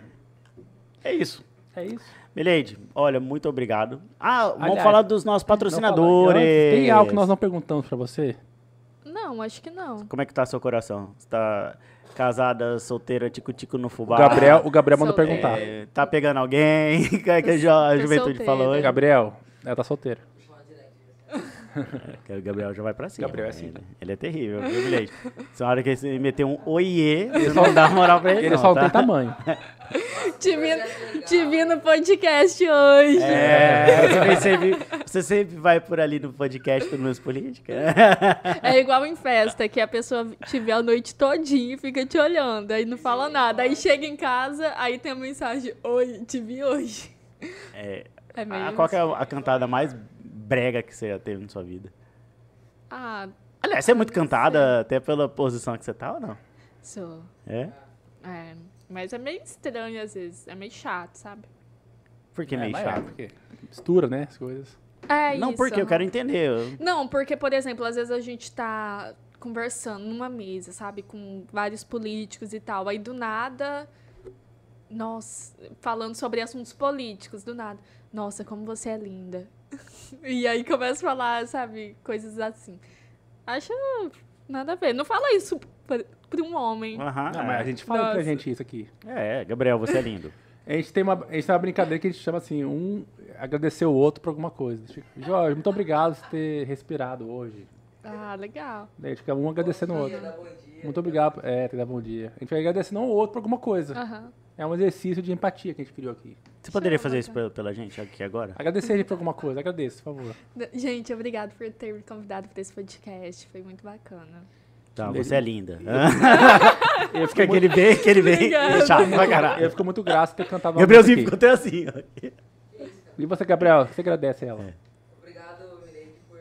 É isso. é isso. Milady, olha, muito obrigado. Ah, vamos Aliás, falar dos nossos patrocinadores. Tem algo que nós não perguntamos pra você? Não, acho que não. Como é que tá seu coração? Você tá casada, solteira, tico-tico no O fubá? Gabriel, o Gabriel mandou perguntar. É, tá pegando alguém? Que é que a, juventude solteira. falou hoje? Gabriel, ela tá solteira. [LAUGHS] Que o Gabriel já vai pra cima. Gabriel é né? assim, ele, ele é terrível, viu, Milady? [LAUGHS] Se na hora que ele meter um oiê, você não dá moral pra ele, Ele não, só tá? tem tamanho. [LAUGHS] Te vi, te vi no podcast hoje. É, você, vem sempre, você sempre vai por ali no podcast do Meus Política. É igual em festa, que a pessoa te vê a noite todinha e fica te olhando, aí não fala nada. Aí chega em casa, aí tem a mensagem, oi, te vi hoje. É, É a, qual que é a cantada mais brega que você já teve na sua vida? Ah, Aliás, você é muito cantada até pela posição que você tá ou não? sou. É? É, mas é meio estranho às vezes, é meio chato, sabe? Porque é meio mas chato. porque mistura, né, as coisas. É não, isso. porque eu quero entender. eu- Não, porque, por exemplo, às vezes a gente tá conversando numa mesa, sabe, com vários políticos e tal. Aí do nada, nossa, falando sobre assuntos políticos, do nada. Nossa, como você é linda. [LAUGHS] e aí começa a falar, sabe, coisas assim. Acho nada a ver. Não fala isso pra, pra um homem. Aham, Não, mas a gente fala pra Nossa. gente isso aqui. É, Gabriel, você é lindo. A gente tem uma, a gente tem uma brincadeira que a gente chama assim, um agradecer o outro por alguma coisa. Tipo, Jorge, muito obrigado por ter respirado hoje. Ah, legal. Daí a gente fica um agradecendo o outro. Muito obrigado. É, tem que dar bom dia. A gente vai agradecendo um ao outro por alguma coisa. Aham. É um exercício de empatia que a gente criou aqui. Você poderia Chama, fazer isso pela, pela gente aqui agora? Agradecer a gente por alguma coisa, agradeço, por favor. Gente, obrigado por ter me convidado para esse podcast. Foi muito bacana. Tá, Ele- você é linda. [LAUGHS] Eu fico, aquele bem, aquele bem. Chato pra eu caralho. fico muito grato por ter cantado uma Gabrielzinho ficou até assim, ó. E você, Gabriel, você agradece ela? É. Obrigado, Milene, por,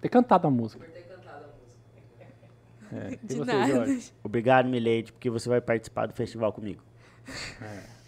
Ter cantado a música. por ter cantado a música. É. E De você, nada. Jorge? Obrigado, Milady, porque você vai participar do festival comigo.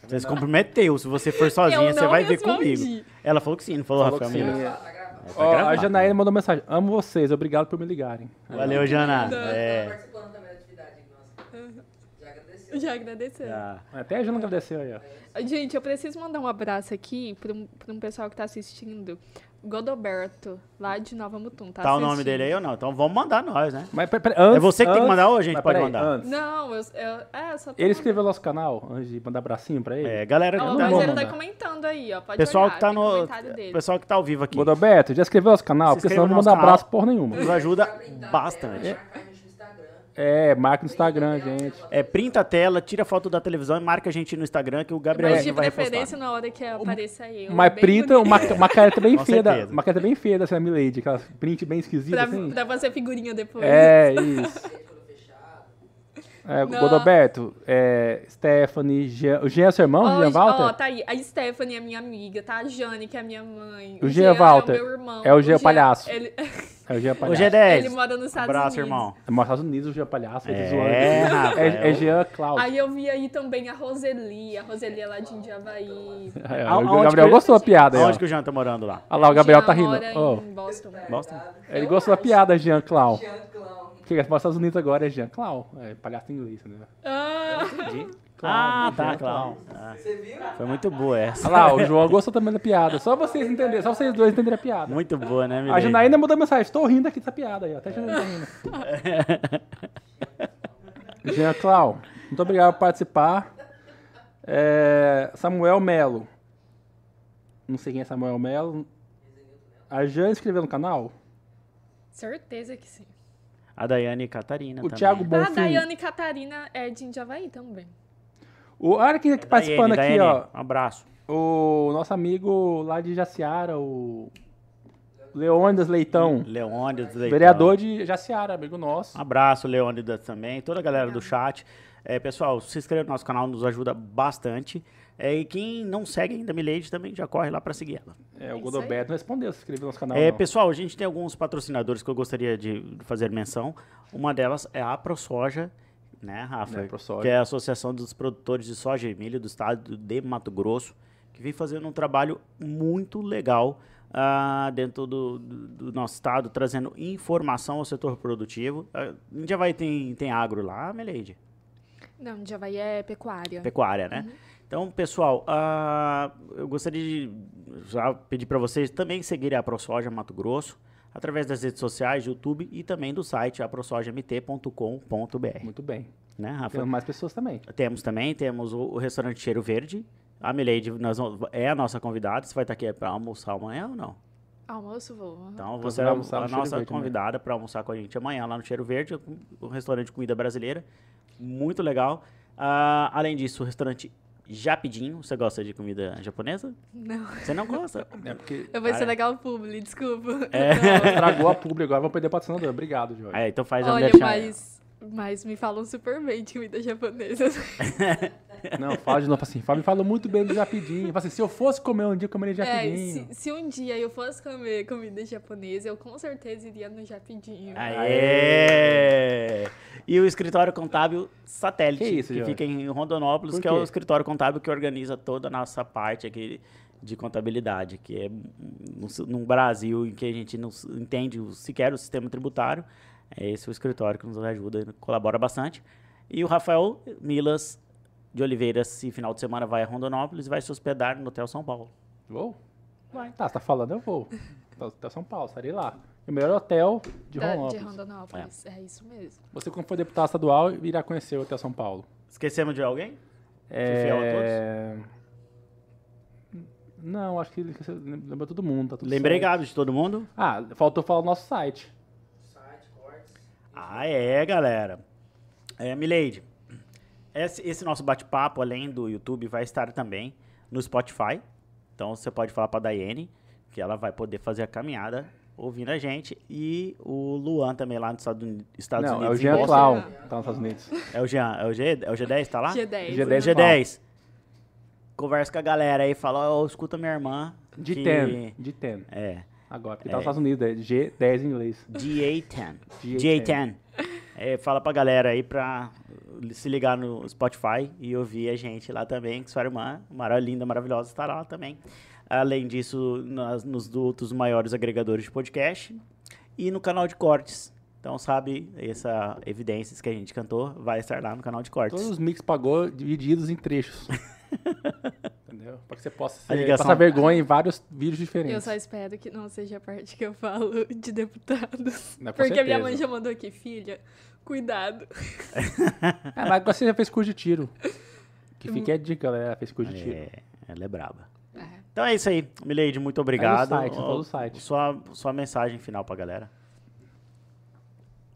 Você se comprometeu. Se você for sozinha, você vai ver respondi. comigo. Ela falou que sim, não falou, Falou Rafael que sim. Tá, a. Janaína mandou mensagem. Amo vocês, obrigado por me ligarem. Valeu, Jana. É. participando também da atividade nossa. Já agradeceu. Já agradeceu. Ah, Até a Jana agradeceu aí, ó. Gente, eu preciso mandar um abraço aqui para um, pra um pessoal que tá assistindo. Godoberto, lá de Nova Mutum. Tá, tá o nome dele aí ou não? Então vamos mandar nós, né? Mas pera, pera, antes, É você que tem que antes- mandar ou a gente pode peraí, mandar? Antes. Não, eu, eu, é, só tô Ele mandando. escreveu no nosso canal, antes de mandar abracinho pra ele. É, galera, Não mas ele tá comentando aí, ó. Pode pessoal olhar, que tá no. comentário dele. Pessoal que tá ao vivo aqui. Godoberto, já escreveu nosso canal? Se Porque senão não manda abraço porra nenhuma. Nos ajuda bastante. tela, marcar a gente no Instagram. É, marca no Instagram, gente. É, printa a tela, tira foto da televisão e marca a gente no Instagram que o Gabriel Mas de vai preferência na hora que apareça eu. Mas printa bonito. uma, uma careta bem feia, da, uma careta bem feia da Sammy Lady, aquela print bem esquisita, Pra, assim. pra fazer figurinha depois. É, isso. [LAUGHS] É, Não. Godoberto, é, Stephanie, Jean, o Jean é seu irmão, Ó, Jean Walter? Ó, tá aí. A Stephanie é minha amiga, tá? A Jane, que é minha mãe. O Jean Walter é o meu irmão. é o Jean palhaço. Ele, É o Jean [LAUGHS] O Palhaço. G10. ele mora nos Estados Abraço, Unidos. irmão. É nos Estados Unidos, o Jean Palhaço. É, É, zoando. rapaz, é, é o- Jean Cláudio. Aí eu vi aí também a Roseli. A Roseli é lá de Indiavaí. É, o Gabriel que- gostou da piada. Onde que o Jean tá morando lá? Olha lá, o Gabriel tá Jean rindo. mora em Boston. Boston? ele gostou da piada, Jean Clown. Jean Clown. Que é para os Estados Unidos agora é Jean Clown. É palhaço em inglês, né? Ah, Entendi. Clown, Ah, Jean tá, Clown. Clown. Ah, Você viu? foi muito boa essa. Olha lá, o João gostou também da piada. Só vocês entenderem, só vocês dois entenderem a piada. Muito boa, né, A Milene? Janaína mandou mensagem, estou rindo aqui dessa piada aí. Até a Janaína tá rindo. [LAUGHS] Jean Clau, muito obrigado por participar. É, Samuel Melo. Não sei quem é Samuel Melo. A Jane escreveu no canal. certeza que sim. A Daiane e Catarina O também. Thiago Ah, Bonfim. Daiane Catarina é de Indiavaí também. O, olha quem aqui participando Daiane, aqui, Daiane, ó. Um abraço. O nosso amigo lá de Jaciara, o Leônidas Leitão. Leônidas Leitão. Vereador de Jaciara, amigo nosso. Um abraço, Leônidas também, toda a galera do chat. É, pessoal, se inscreva no nosso canal, nos ajuda bastante. É, e quem não segue ainda a Milady também já corre lá para seguir ela. É, o Isso Godoberto não respondeu se inscreveu no nosso canal. É, não. pessoal, a gente tem alguns patrocinadores que eu gostaria de fazer menção. Uma delas é a ProSoja, né, Rafa? É, a ProSoja. Que é a Associação dos Produtores de Soja e Milho do Estado de Mato Grosso, que vem fazendo um trabalho muito legal ah, dentro do, do- do nosso estado, trazendo informação ao setor produtivo. Ah, já vai tem, tem agro lá, Meleide? Não, Indiavaí é pecuária. pecuária, né? Então, pessoal, ah, eu gostaria de já pedir para vocês também seguirem a ProSoja Mato Grosso através das redes sociais, YouTube e também do site aprosojmt.com.br, Muito bem. né, Rafa? Temos mais pessoas também. Temos também, temos o, o restaurante Cheiro Verde. A Milady nós vamos- é a nossa convidada. Você vai estar aqui para almoçar amanhã ou não? Almoço, vou. Então, Então você é a Cheiro nossa Verde convidada para almoçar com a gente amanhã lá no Cheiro Verde, um restaurante de comida brasileira. Muito legal. Ah, além disso, o restaurante Japidinho. Você gosta de comida japonesa? Não. Você não gosta? [LAUGHS] É porque Eu vou Cara. estragar o publi, desculpa. É. estragou a publi agora, vamos perder patrocinador. Obrigado, Jorge. É, então faz a Olha, mas, mas me falam super bem de comida japonesa. [LAUGHS] Não, fala de novo assim. Fala, me fala muito bem do Japidinho. Fala assim, se eu fosse comer um dia, eu comeria É, Japidinho. se, se um dia eu fosse comer comida japonesa, eu com certeza iria no Japidinho. Aê! E o escritório contábil satélite, Que isso, que fica em Rondonópolis, que é o escritório contábil que organiza toda a nossa parte aqui de contabilidade, que é no, no Brasil em que a gente não entende sequer o sistema tributário. É esse o escritório que nos ajuda e colabora bastante. E o Rafael Milas de Oliveira, esse final de semana, vai a Rondonópolis e vai se hospedar no Hotel São Paulo. Vou? Vai. Tá, você tá falando, eu vou. Tá, Até São Paulo, estarei lá. O melhor hotel de Da- Rondonópolis. de Rondonópolis. É. isso mesmo. Você, como for deputado estadual, irá conhecer o Hotel São Paulo. Esquecemos de alguém? fiel a É... Não, acho que lembra todo mundo. Tá tudo Lembrei, certo. Gabi, de todo mundo? Ah, faltou falar o nosso site. Ah, é, galera. É, Milady. esse, esse nosso bate-papo, além do YouTube, vai estar também no Spotify. Então você pode falar pra Daiane que ela vai poder fazer a caminhada ouvindo a gente. E o Luan também lá nos Estados Uni- Estados Não, é o Unidos. Jean. Clown, tá nos Estados Unidos. É o Jean, é o, G, é o G10, tá lá? G10. G10. né? G10. Conversa com a galera aí, fala, ó, escuta minha irmã. De que- 10, de 10. É, Agora, porque tá nos Estados Unidos, é G10 em inglês. GA10. GA10. GA10. É, fala pra galera aí pra se ligar no Spotify e ouvir a gente lá também, que sua irmã, mara, linda, maravilhosa, estará lá também. Além disso, nas, nos outros maiores agregadores de podcast e no canal de cortes. Então, sabe, essa evidências que a gente cantou vai estar lá no canal de cortes. Todos os mix pagou divididos em trechos. [LAUGHS] Entendeu? Pra que você possa A ser, ligação- passar vergonha em vários vídeos Eu diferentes. só espero que não seja a parte que eu falo de deputados. [LAUGHS] Não, Porque minha certeza. mãe já mandou aqui, filha, cuidado. É, [LAUGHS] mas você já fez curso de tiro. Que fique a dica, galera. Fez curso de tiro. É, ela é braba. É. Então é isso aí, Mileide, muito obrigado. site, Ó, todo o site. Sua, sua mensagem final pra galera.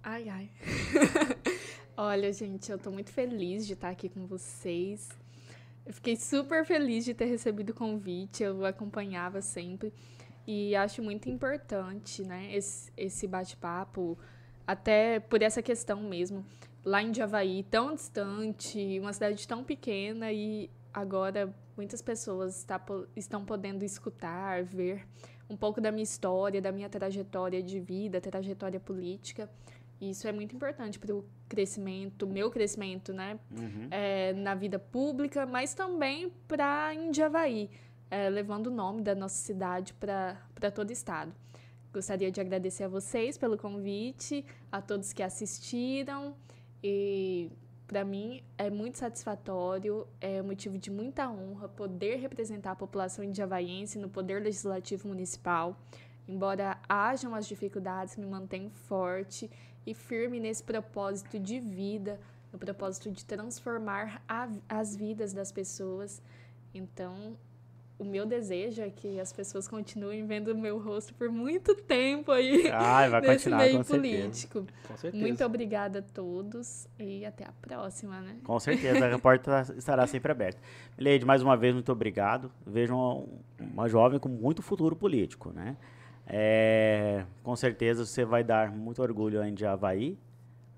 Ai, ai. [LAUGHS] Olha, gente, eu tô muito feliz de estar aqui com vocês. Eu fiquei super feliz de ter recebido o convite, eu acompanhava sempre. E acho muito importante, né, esse, esse bate-papo, até por essa questão mesmo. Lá em Javaí, tão distante, uma cidade tão pequena, e agora muitas pessoas está estão podendo escutar, ver um pouco da minha história, da minha trajetória de vida, trajetória política. Isso é muito importante para o crescimento, meu crescimento, né? é, na vida pública, mas também para Indiavaí, é, levando o nome da nossa cidade para todo o estado. Gostaria de agradecer a vocês pelo convite, a todos que assistiram e para mim é muito satisfatório, é motivo de muita honra poder representar a população indiavaiense no Poder Legislativo Municipal. Embora hajam as dificuldades, me mantenho forte e firme nesse propósito de vida, no propósito de transformar a- as vidas das pessoas. Então, o meu desejo é que as pessoas continuem vendo o meu rosto por muito tempo aí Ai, vai [LAUGHS] nesse continuar, meio com certeza. político. Com certeza. Muito obrigada a todos e até a próxima, né? Com certeza, a [LAUGHS] porta estará sempre aberta. Mileide, mais uma vez, muito obrigado. Vejo uma, uma jovem com muito futuro político, né? É, com certeza você vai dar muito orgulho ainda de Havaí,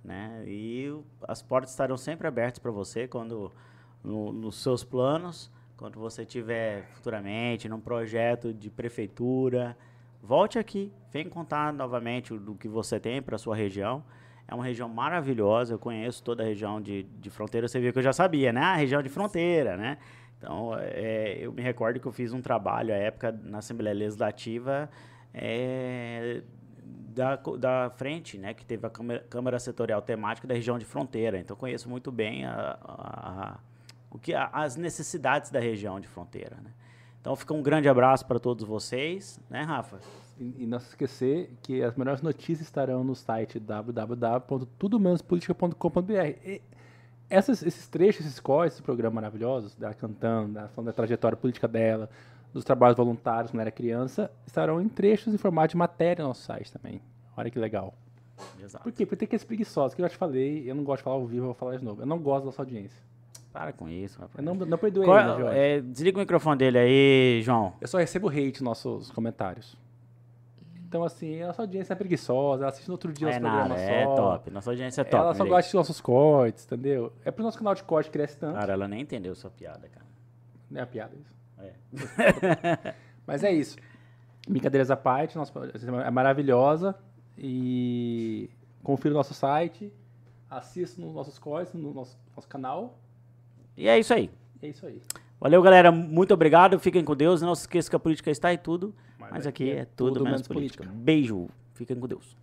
né? E as portas estarão sempre abertas para você quando no- nos seus planos, quando você tiver futuramente num projeto de prefeitura, volte aqui, vem contar novamente do que você tem para sua região. É uma região maravilhosa, eu conheço toda a região de, de fronteira, você viu que eu já sabia, né? A região de fronteira, né? Então, é, eu me recordo que eu fiz um trabalho à época na Assembleia Legislativa é, da, da frente, né? Que teve a Câmara, Câmara Setorial Temática da região de fronteira. Então, conheço muito bem a- a- a- o que, as necessidades da região de fronteira, né? Então, fica um grande abraço para todos vocês, né, Rafa? E, e não se esquecer que as melhores notícias estarão no site www.tudomenospolitica.com.br. Essas, esses trechos, esses cortes, esse programa maravilhosos, dela cantando, dela falando da trajetória política dela, dos trabalhos voluntários quando era criança, estarão em trechos em formato de matéria no nosso site também. Olha que legal. Exato. Por quê? Porque tem aqueles preguiçosos que eu já te falei, eu não gosto de falar ao vivo, eu vou falar de novo. Eu não gosto da nossa audiência. Para com isso, rapaz. Eu não, não perdoei Qual- ele, né, Jorge? é, desliga o microfone dele aí, João. Eu só recebo hate nos nossos comentários. Então, assim, a nossa audiência é preguiçosa, ela assiste no outro dia É nosso programa nada, só. é top. Nossa audiência é top. ela só gosta de nossos cortes, entendeu? É pro nosso canal de corte cresce tanto. Cara, ela nem entendeu sua piada, cara. Não é a piada isso. É. Mas é isso. Brincadeiras à parte, nossa, é maravilhosa. E confira o nosso site, assista nos nossos cortes, no nosso, nosso canal. E é isso aí. É isso aí. Valeu, galera. Muito obrigado. Fiquem com Deus. Não se esqueça que a política está em tudo. Mas, aqui é tudo, menos, política. Beijo. Fiquem com Deus.